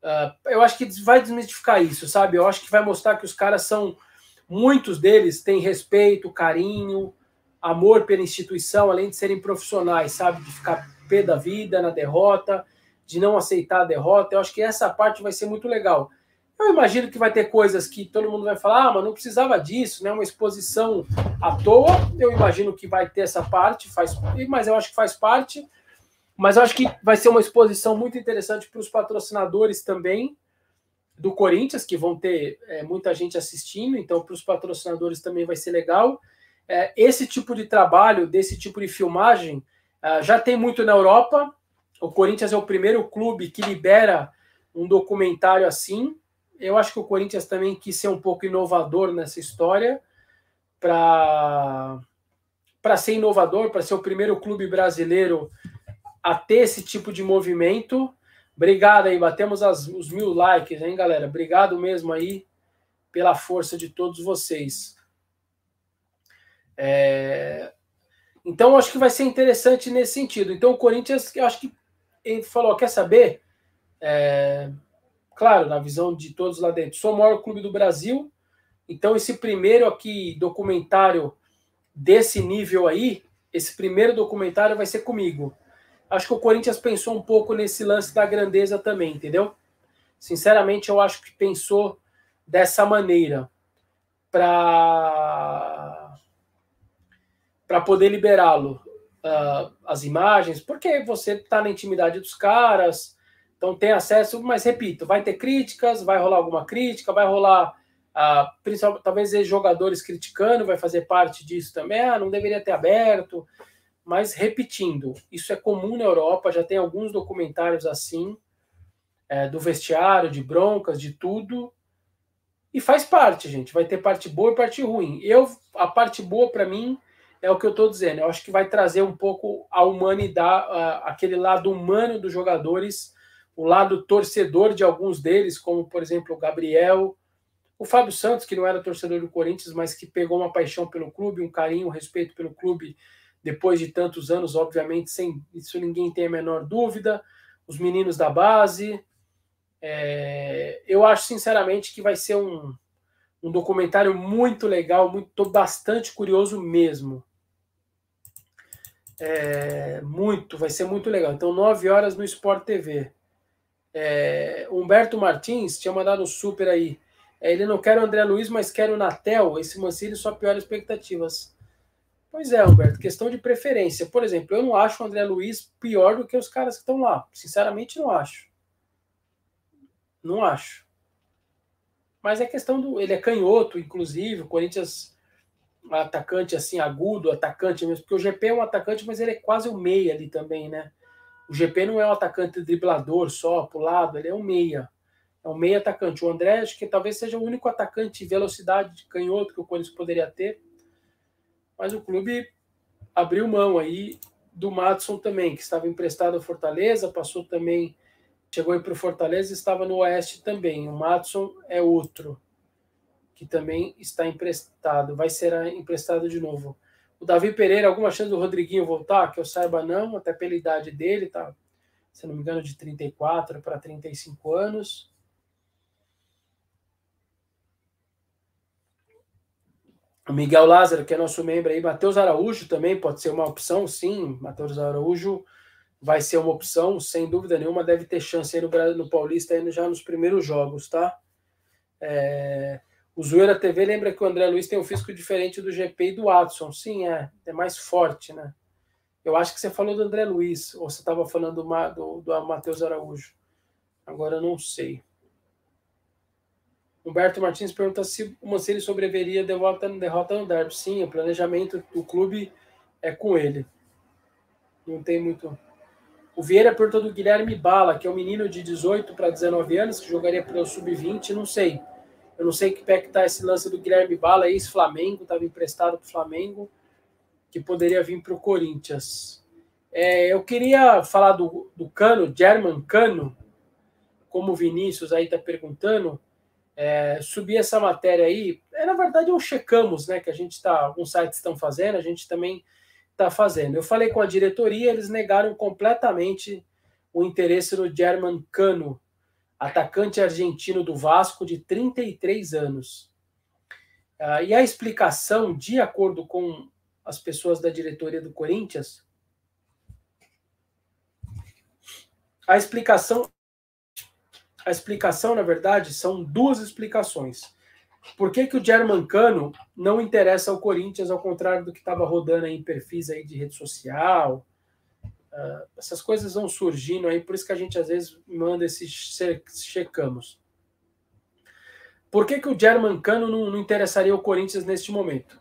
Speaker 1: Uh, eu acho que vai desmistificar isso, sabe? Eu acho que vai mostrar que os caras são. Muitos deles têm respeito, carinho, amor pela instituição, além de serem profissionais, sabe? De ficar pé da vida na derrota, de não aceitar a derrota. Eu acho que essa parte vai ser muito legal. Eu imagino que vai ter coisas que todo mundo vai falar, ah, mas não precisava disso, né? Uma exposição à toa. Eu imagino que vai ter essa parte, faz, mas eu acho que faz parte. Mas eu acho que vai ser uma exposição muito interessante para os patrocinadores também do Corinthians, que vão ter é, muita gente assistindo, então para os patrocinadores também vai ser legal. É, esse tipo de trabalho, desse tipo de filmagem, é, já tem muito na Europa. O Corinthians é o primeiro clube que libera um documentário assim eu acho que o Corinthians também quis ser um pouco inovador nessa história para para ser inovador, para ser o primeiro clube brasileiro a ter esse tipo de movimento. Obrigado aí, batemos as, os mil likes, hein, galera? Obrigado mesmo aí pela força de todos vocês. É... Então, acho que vai ser interessante nesse sentido. Então, o Corinthians, acho que ele falou: quer saber? É claro, na visão de todos lá dentro, sou o maior clube do Brasil, então esse primeiro aqui documentário desse nível aí, esse primeiro documentário vai ser comigo. Acho que o Corinthians pensou um pouco nesse lance da grandeza também, entendeu? Sinceramente, eu acho que pensou dessa maneira para para poder liberá-lo uh, as imagens, porque você está na intimidade dos caras, então tem acesso, mas repito, vai ter críticas, vai rolar alguma crítica, vai rolar ah, talvez jogadores criticando, vai fazer parte disso também, ah, não deveria ter aberto, mas repetindo, isso é comum na Europa, já tem alguns documentários assim, é, do vestiário, de broncas, de tudo, e faz parte, gente, vai ter parte boa e parte ruim. Eu, a parte boa para mim é o que eu estou dizendo, eu acho que vai trazer um pouco a humanidade, aquele lado humano dos jogadores, o lado torcedor de alguns deles, como por exemplo o Gabriel, o Fábio Santos, que não era torcedor do Corinthians, mas que pegou uma paixão pelo clube, um carinho, um respeito pelo clube depois de tantos anos, obviamente, sem isso ninguém tem a menor dúvida. Os meninos da base. É, eu acho sinceramente que vai ser um, Um documentário muito legal, muito bastante curioso mesmo. É, muito, vai ser muito legal. Então, nove horas no Sport TV. É, Humberto Martins tinha mandado um super aí. É, ele não quer o André Luiz, mas quer o Natel. Esse Mancini só piora expectativas. Pois é, Humberto, questão de preferência. Por exemplo, eu não acho o André Luiz pior do que os caras que estão lá. Sinceramente, não acho. Não acho. Mas é questão do. Ele é canhoto, inclusive. O Corinthians, atacante assim, agudo, atacante mesmo. Porque o GP é um atacante, mas ele é quase um meia ali também, né? O GP não é um atacante driblador só, pro lado, ele é um meia. É um meia atacante. O André, acho que talvez seja o único atacante de velocidade de canhoto que o Corinthians poderia ter. Mas o clube abriu mão aí do Matson também, que estava emprestado ao Fortaleza, passou também chegou para o Fortaleza estava no Oeste também. O Matson é outro, que também está emprestado, vai ser emprestado de novo. O Davi Pereira, alguma chance do Rodriguinho voltar? Que eu saiba, não, até pela idade dele, tá? Se não me engano, de 34 para 35 anos. O Miguel Lázaro, que é nosso membro aí, Matheus Araújo também pode ser uma opção, sim. Matheus Araújo vai ser uma opção, sem dúvida nenhuma, deve ter chance aí no, no Paulista aí já nos primeiros jogos, tá? É... O Zoeira TV lembra que o André Luiz tem um físico diferente do GP e do Watson. Sim, é. É mais forte, né? Eu acho que você falou do André Luiz, ou você estava falando do, do, do Matheus Araújo. Agora eu não sei. Humberto Martins pergunta se o Mancini sobreviveria derrota, derrota no Derby. Sim, o planejamento do clube é com ele. Não tem muito. O Vieira perguntou do Guilherme Bala, que é um menino de 18 para 19 anos, que jogaria pelo Sub-20, não sei. Eu não sei que pé que tá esse lance do Guilherme Bala, ex-Flamengo, estava emprestado para o Flamengo, que poderia vir para o Corinthians. É, eu queria falar do, do Cano, German Cano, como o Vinícius aí está perguntando, é, subir essa matéria aí. É, na verdade, é um checamos, né? Que a gente está, alguns sites estão fazendo, a gente também está fazendo. Eu falei com a diretoria, eles negaram completamente o interesse no German Cano, atacante argentino do Vasco de 33 anos. Uh, e a explicação, de acordo com as pessoas da diretoria do Corinthians, a explicação, a explicação, na verdade, são duas explicações. Por que, que o Germancano não interessa ao Corinthians, ao contrário do que estava rodando aí em perfis aí de rede social? Uh, essas coisas vão surgindo aí, por isso que a gente às vezes manda esses checamos. Por que, que o Germancano não, não interessaria ao Corinthians neste momento?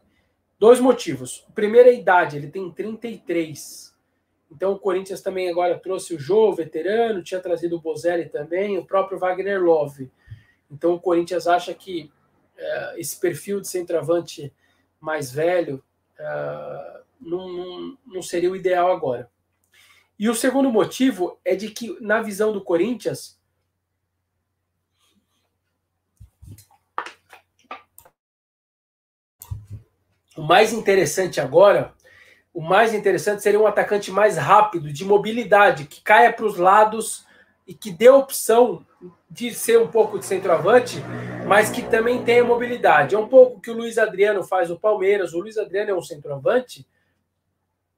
Speaker 1: Dois motivos. O primeiro é a idade, ele tem 33. Então o Corinthians também agora trouxe o Jô, veterano, tinha trazido o Bozelli também, o próprio Wagner Love. Então o Corinthians acha que é, esse perfil de centroavante mais velho é, não, não, não seria o ideal agora. E o segundo motivo é de que, na visão do Corinthians, o mais interessante agora, o mais interessante seria um atacante mais rápido, de mobilidade, que caia para os lados e que dê opção de ser um pouco de centroavante, mas que também tenha mobilidade. É um pouco que o Luiz Adriano faz no Palmeiras. O Luiz Adriano é um centroavante,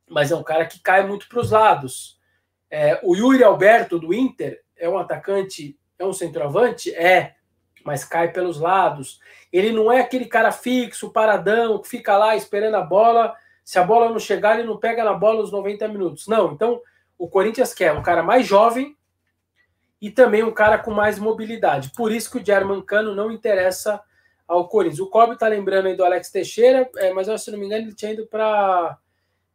Speaker 1: mas é um cara que cai muito para os lados. É, o Yuri Alberto do Inter é um atacante, é um centroavante? É, mas cai pelos lados. Ele não é aquele cara fixo, paradão, que fica lá esperando a bola. Se a bola não chegar, ele não pega na bola os 90 minutos. Não, então o Corinthians quer um cara mais jovem, e também um cara com mais mobilidade. Por isso que o German Cano não interessa ao Corinthians. O Kobe tá lembrando aí do Alex Teixeira, é, mas eu, se não me engano ele tinha ido para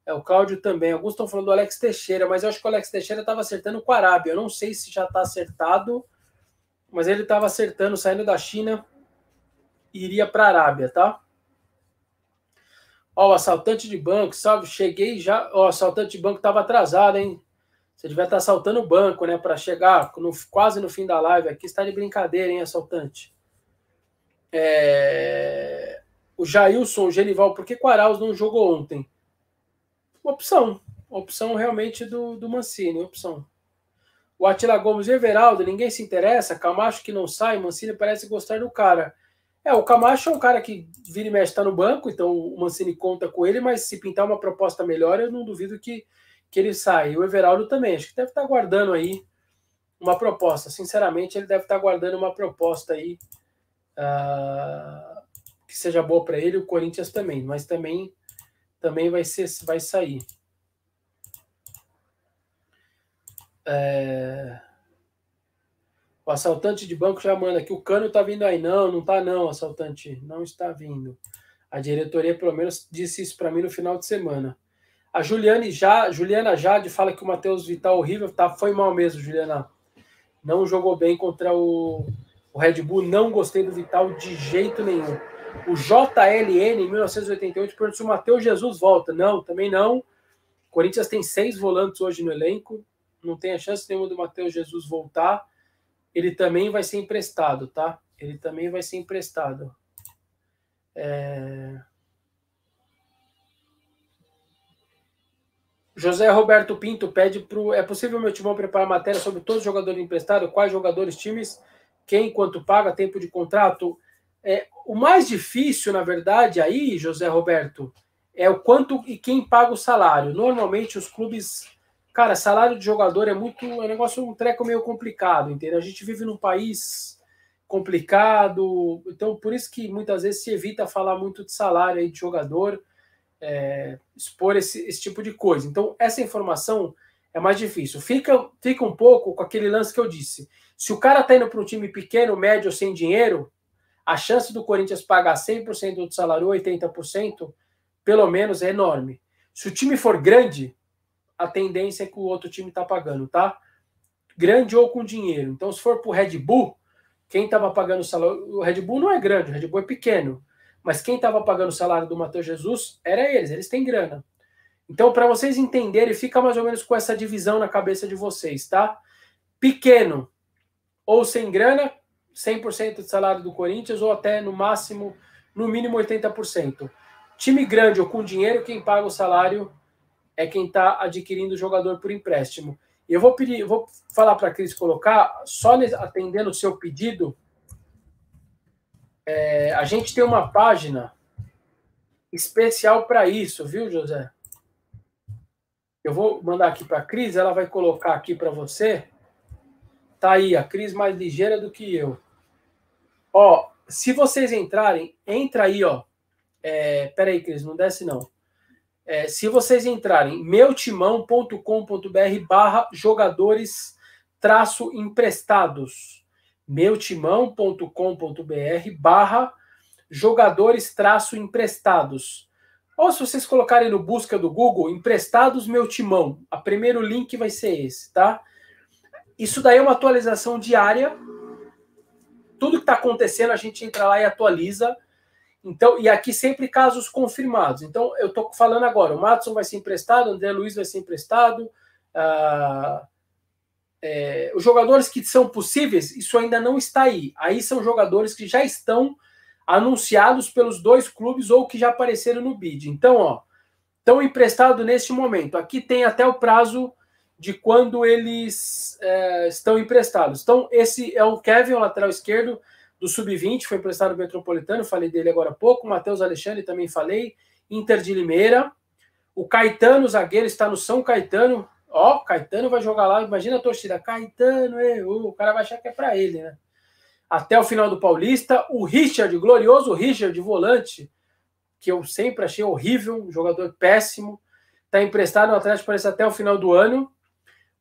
Speaker 1: é, o Cláudio também. Alguns estão falando do Alex Teixeira, mas eu acho que o Alex Teixeira estava acertando com a Arábia. Eu não sei se já está acertado, mas ele estava acertando, saindo da China, iria para a Arábia, tá? Ó, o assaltante de banco, salve, cheguei já. Ó, o assaltante de banco estava atrasado, hein? Você devia estar assaltando o banco, né? Para chegar no, quase no fim da live. Aqui está de brincadeira, hein, assaltante? É... O Jailson, o Genival, por que o Arauz não jogou ontem? Opção. Opção realmente do, do Mancini, opção. O Atila Gomes, Everaldo, ninguém se interessa. Camacho que não sai, Mancini parece gostar do cara. É, o Camacho é um cara que vira e mexe está no banco, então o Mancini conta com ele, mas se pintar uma proposta melhor, eu não duvido que, que ele saia. O Everaldo também, acho que deve estar tá guardando aí uma proposta. Sinceramente, ele deve estar tá guardando uma proposta aí uh, que seja boa para ele, o Corinthians também, mas também também vai ser vai sair. É... O assaltante de banco já manda que o cano tá vindo aí. Não, não tá não, assaltante. Não está vindo. A diretoria, pelo menos, disse isso para mim no final de semana. A Juliane já, Juliana Jade fala que o Matheus Vital horrível. Tá, foi mal mesmo, Juliana. Não jogou bem contra o, o Red Bull. Não gostei do Vital de jeito nenhum. O JLN, em 1988, perguntou se o Matheus Jesus volta. Não, também não. O Corinthians tem seis volantes hoje no elenco. Não tem a chance nenhuma do Matheus Jesus voltar ele também vai ser emprestado, tá? Ele também vai ser emprestado. É... José Roberto Pinto pede para É possível meu timão preparar matéria sobre todos os jogadores emprestados? Quais jogadores, times, quem, quanto paga, tempo de contrato? É, o mais difícil, na verdade, aí, José Roberto, é o quanto e quem paga o salário. Normalmente os clubes Cara, salário de jogador é muito. É um negócio, um treco meio complicado, entendeu? A gente vive num país complicado, então por isso que muitas vezes se evita falar muito de salário aí de jogador, é, expor esse, esse tipo de coisa. Então, essa informação é mais difícil. Fica, fica um pouco com aquele lance que eu disse. Se o cara tá indo para um time pequeno, médio, sem dinheiro, a chance do Corinthians pagar 100% do salário, 80%, pelo menos, é enorme. Se o time for grande, a tendência é que o outro time está pagando, tá? Grande ou com dinheiro. Então, se for para o Red Bull, quem estava pagando o salário. O Red Bull não é grande, o Red Bull é pequeno. Mas quem estava pagando o salário do Matheus Jesus era eles, eles têm grana. Então, para vocês entenderem, fica mais ou menos com essa divisão na cabeça de vocês, tá? Pequeno ou sem grana, 100% de salário do Corinthians, ou até no máximo, no mínimo 80%. Time grande ou com dinheiro, quem paga o salário é quem está adquirindo o jogador por empréstimo. E eu vou pedir, vou falar para a Cris colocar, só atendendo o seu pedido, é, a gente tem uma página especial para isso, viu, José? Eu vou mandar aqui para a Cris, ela vai colocar aqui para você. Tá aí, a Cris mais ligeira do que eu. Ó, se vocês entrarem, entra aí, ó. É, peraí, Cris, não desce não. É, se vocês entrarem meutimão.com.br barra jogadores traço emprestados meutimão.com.br barra jogadores traço emprestados ou se vocês colocarem no busca do Google emprestados meu timão, a primeiro link vai ser esse, tá? Isso daí é uma atualização diária. Tudo que está acontecendo a gente entra lá e atualiza. Então, e aqui sempre casos confirmados. Então, eu estou falando agora, o Matson vai ser emprestado, o André Luiz vai ser emprestado. Ah, é, os jogadores que são possíveis, isso ainda não está aí. Aí são jogadores que já estão anunciados pelos dois clubes ou que já apareceram no bid. Então, ó, estão emprestados neste momento. Aqui tem até o prazo de quando eles é, estão emprestados. Então, esse é o Kevin, o lateral esquerdo, do Sub-20, foi emprestado ao Metropolitano, falei dele agora há pouco. Matheus Alexandre também falei. Inter de Limeira. O Caetano, zagueiro, está no São Caetano. Ó, Caetano vai jogar lá. Imagina a torcida. Caetano, o cara vai achar que é para ele, né? Até o final do Paulista. O Richard, glorioso Richard, volante, que eu sempre achei horrível, um jogador péssimo. Está emprestado no Atlético parece até o final do ano.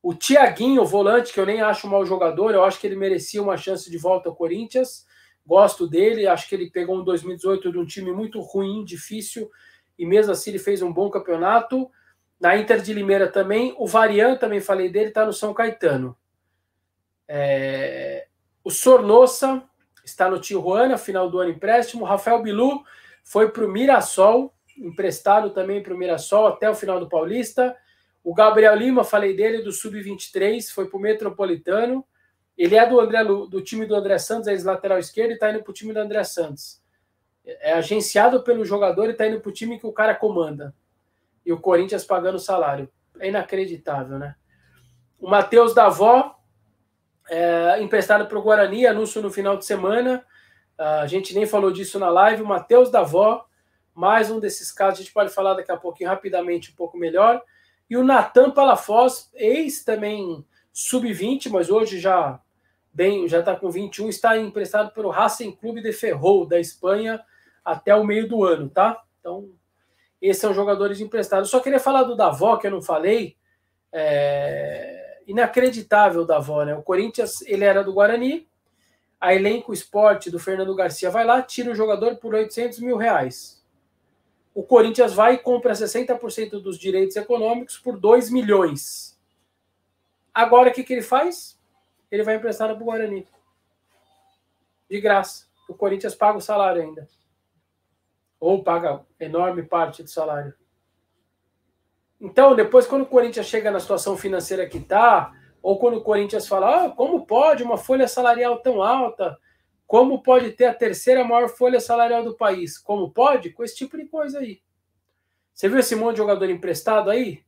Speaker 1: O Tiaguinho, volante, que eu nem acho um mau jogador, eu acho que ele merecia uma chance de volta ao Corinthians. Gosto dele, acho que ele pegou um 2018 de um time muito ruim, difícil, e mesmo assim ele fez um bom campeonato. Na Inter de Limeira também, o Varian, também falei dele, está no São Caetano. É... O Sornossa está no Tijuana, final do ano empréstimo. O Rafael Bilu foi para o Mirassol, emprestado também para o Mirassol até o final do Paulista. O Gabriel Lima, falei dele, do Sub-23, foi para o Metropolitano. Ele é do, André, do time do André Santos, é lateral esquerdo, e está indo para o time do André Santos. É agenciado pelo jogador e está indo para o time que o cara comanda. E o Corinthians pagando o salário. É inacreditável, né? O Matheus Davó, é, emprestado para o Guarani, anúncio no final de semana. A gente nem falou disso na live. O Matheus Davó, mais um desses casos, a gente pode falar daqui a pouquinho rapidamente um pouco melhor. E o Natan Palafoz, ex também sub-20, mas hoje já bem, já está com 21, está emprestado pelo Racing Clube de Ferrol, da Espanha, até o meio do ano, tá? Então, esses são jogadores emprestados. Só queria falar do Davó, que eu não falei. É... Inacreditável Davó, né? O Corinthians, ele era do Guarani, a elenco esporte do Fernando Garcia vai lá, tira o jogador por 800 mil reais. O Corinthians vai e compra 60% dos direitos econômicos por 2 milhões. Agora o que, que ele faz? Ele vai emprestar para o Guarani. De graça. O Corinthians paga o salário ainda. Ou paga enorme parte do salário. Então, depois, quando o Corinthians chega na situação financeira que está, ou quando o Corinthians fala, ah, como pode uma folha salarial tão alta? Como pode ter a terceira maior folha salarial do país? Como pode? Com esse tipo de coisa aí. Você viu esse monte de jogador emprestado aí?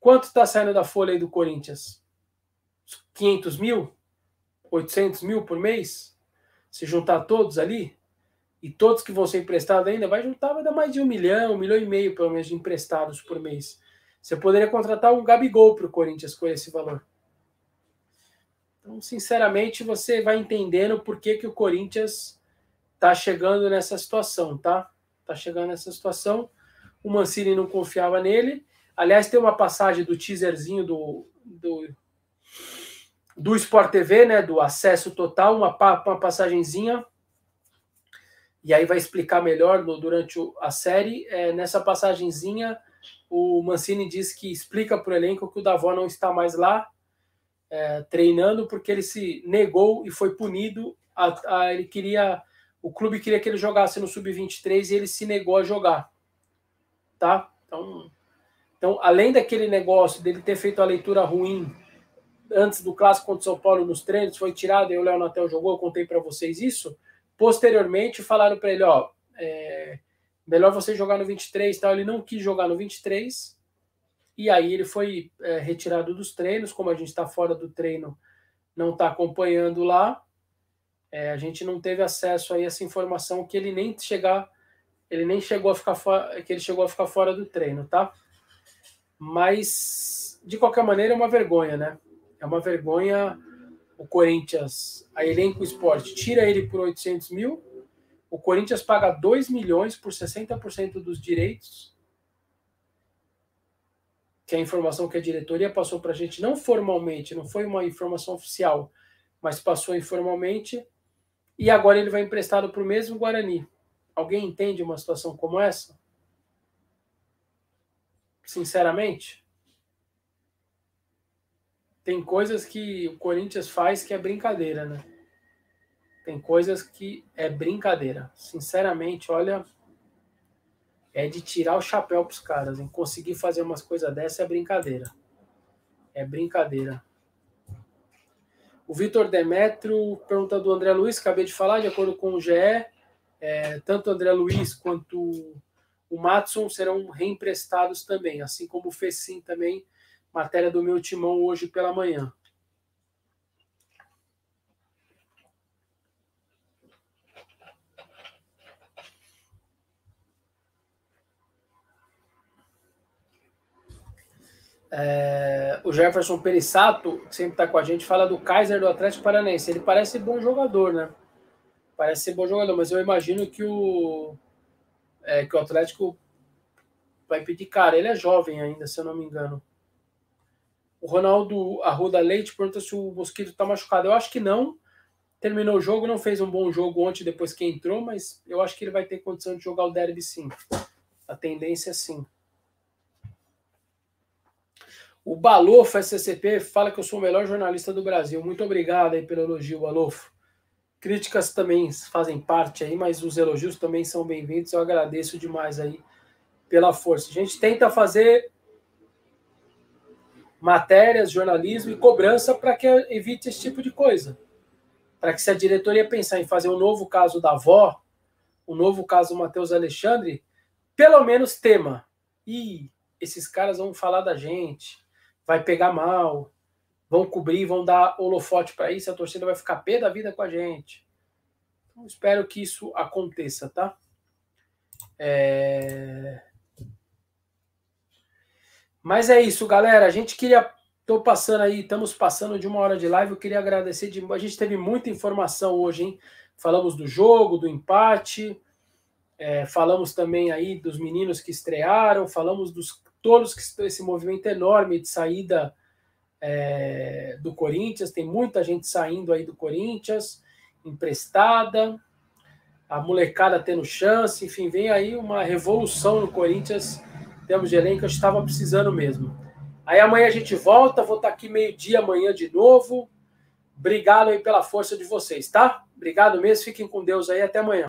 Speaker 1: Quanto está saindo da folha aí do Corinthians? 500 mil? 800 mil por mês? Se juntar todos ali? E todos que vão ser emprestados ainda, vai juntar, vai dar mais de um milhão, um milhão e meio, pelo menos, de emprestados por mês. Você poderia contratar um Gabigol para o Corinthians com esse valor. Então, sinceramente, você vai entendendo por que, que o Corinthians está chegando nessa situação, tá? Está chegando nessa situação. O Mancini não confiava nele. Aliás, tem uma passagem do teaserzinho do, do, do Sport TV, né? Do acesso total, uma, uma passagenzinha. E aí vai explicar melhor no, durante a série. É, nessa passagenzinha, o Mancini diz que explica para o elenco que o Davó não está mais lá é, treinando porque ele se negou e foi punido. A, a, ele queria, o clube queria que ele jogasse no sub-23 e ele se negou a jogar, tá? Então, então, além daquele negócio dele ter feito a leitura ruim antes do clássico contra o São Paulo nos treinos, foi tirado e o Léo Natel jogou, eu contei para vocês isso. Posteriormente, falaram para ele: ó, é, melhor você jogar no 23 tal. Ele não quis jogar no 23 e aí ele foi é, retirado dos treinos, como a gente está fora do treino, não está acompanhando lá, é, a gente não teve acesso a essa informação que ele nem chegar, ele nem chegou a ficar fora, que ele chegou a ficar fora do treino, tá? Mas de qualquer maneira é uma vergonha, né? É uma vergonha o Corinthians, a elenco esporte tira ele por 800 mil, o Corinthians paga 2 milhões por 60% dos direitos que é a informação que a diretoria passou para a gente, não formalmente, não foi uma informação oficial, mas passou informalmente, e agora ele vai emprestado para o mesmo Guarani. Alguém entende uma situação como essa? Sinceramente? Tem coisas que o Corinthians faz que é brincadeira, né? Tem coisas que é brincadeira. Sinceramente, olha, é de tirar o chapéu para os caras. Em conseguir fazer umas coisas dessa é brincadeira. É brincadeira. O Vitor Demetrio pergunta do André Luiz, acabei de falar, de acordo com o GE, é, tanto o André Luiz quanto o Matson serão reemprestados também, assim como o Fecim também, matéria do meu timão hoje pela manhã. É, o Jefferson Perissato, que sempre está com a gente, fala do Kaiser do Atlético Paranaense. Ele parece bom jogador, né? Parece ser bom jogador, mas eu imagino que o, é, que o Atlético vai pedir cara. Ele é jovem ainda, se eu não me engano. O Ronaldo Arruda Leite pergunta se o Mosquito está machucado. Eu acho que não. Terminou o jogo, não fez um bom jogo ontem depois que entrou, mas eu acho que ele vai ter condição de jogar o derby sim. A tendência é sim. O Balofo SCP fala que eu sou o melhor jornalista do Brasil. Muito obrigado aí pelo elogio, Balofo. Críticas também fazem parte aí, mas os elogios também são bem-vindos. Eu agradeço demais aí pela força. A gente tenta fazer matérias, jornalismo e cobrança para que evite esse tipo de coisa. Para que se a diretoria pensar em fazer um novo caso da avó, um novo caso do Matheus Alexandre, pelo menos tema. E esses caras vão falar da gente vai pegar mal, vão cobrir, vão dar holofote para isso, a torcida vai ficar pé da vida com a gente. espero que isso aconteça, tá? É... Mas é isso, galera. A gente queria. Tô passando aí, estamos passando de uma hora de live. Eu queria agradecer. De... A gente teve muita informação hoje, hein? Falamos do jogo, do empate, é, falamos também aí dos meninos que estrearam, falamos dos todos que esse movimento enorme de saída é, do Corinthians. Tem muita gente saindo aí do Corinthians, emprestada, a molecada tendo chance, enfim, vem aí uma revolução no Corinthians. Temos de elenco, eu estava precisando mesmo. Aí amanhã a gente volta, vou estar aqui meio-dia amanhã de novo. Obrigado aí pela força de vocês, tá? Obrigado mesmo, fiquem com Deus aí, até amanhã.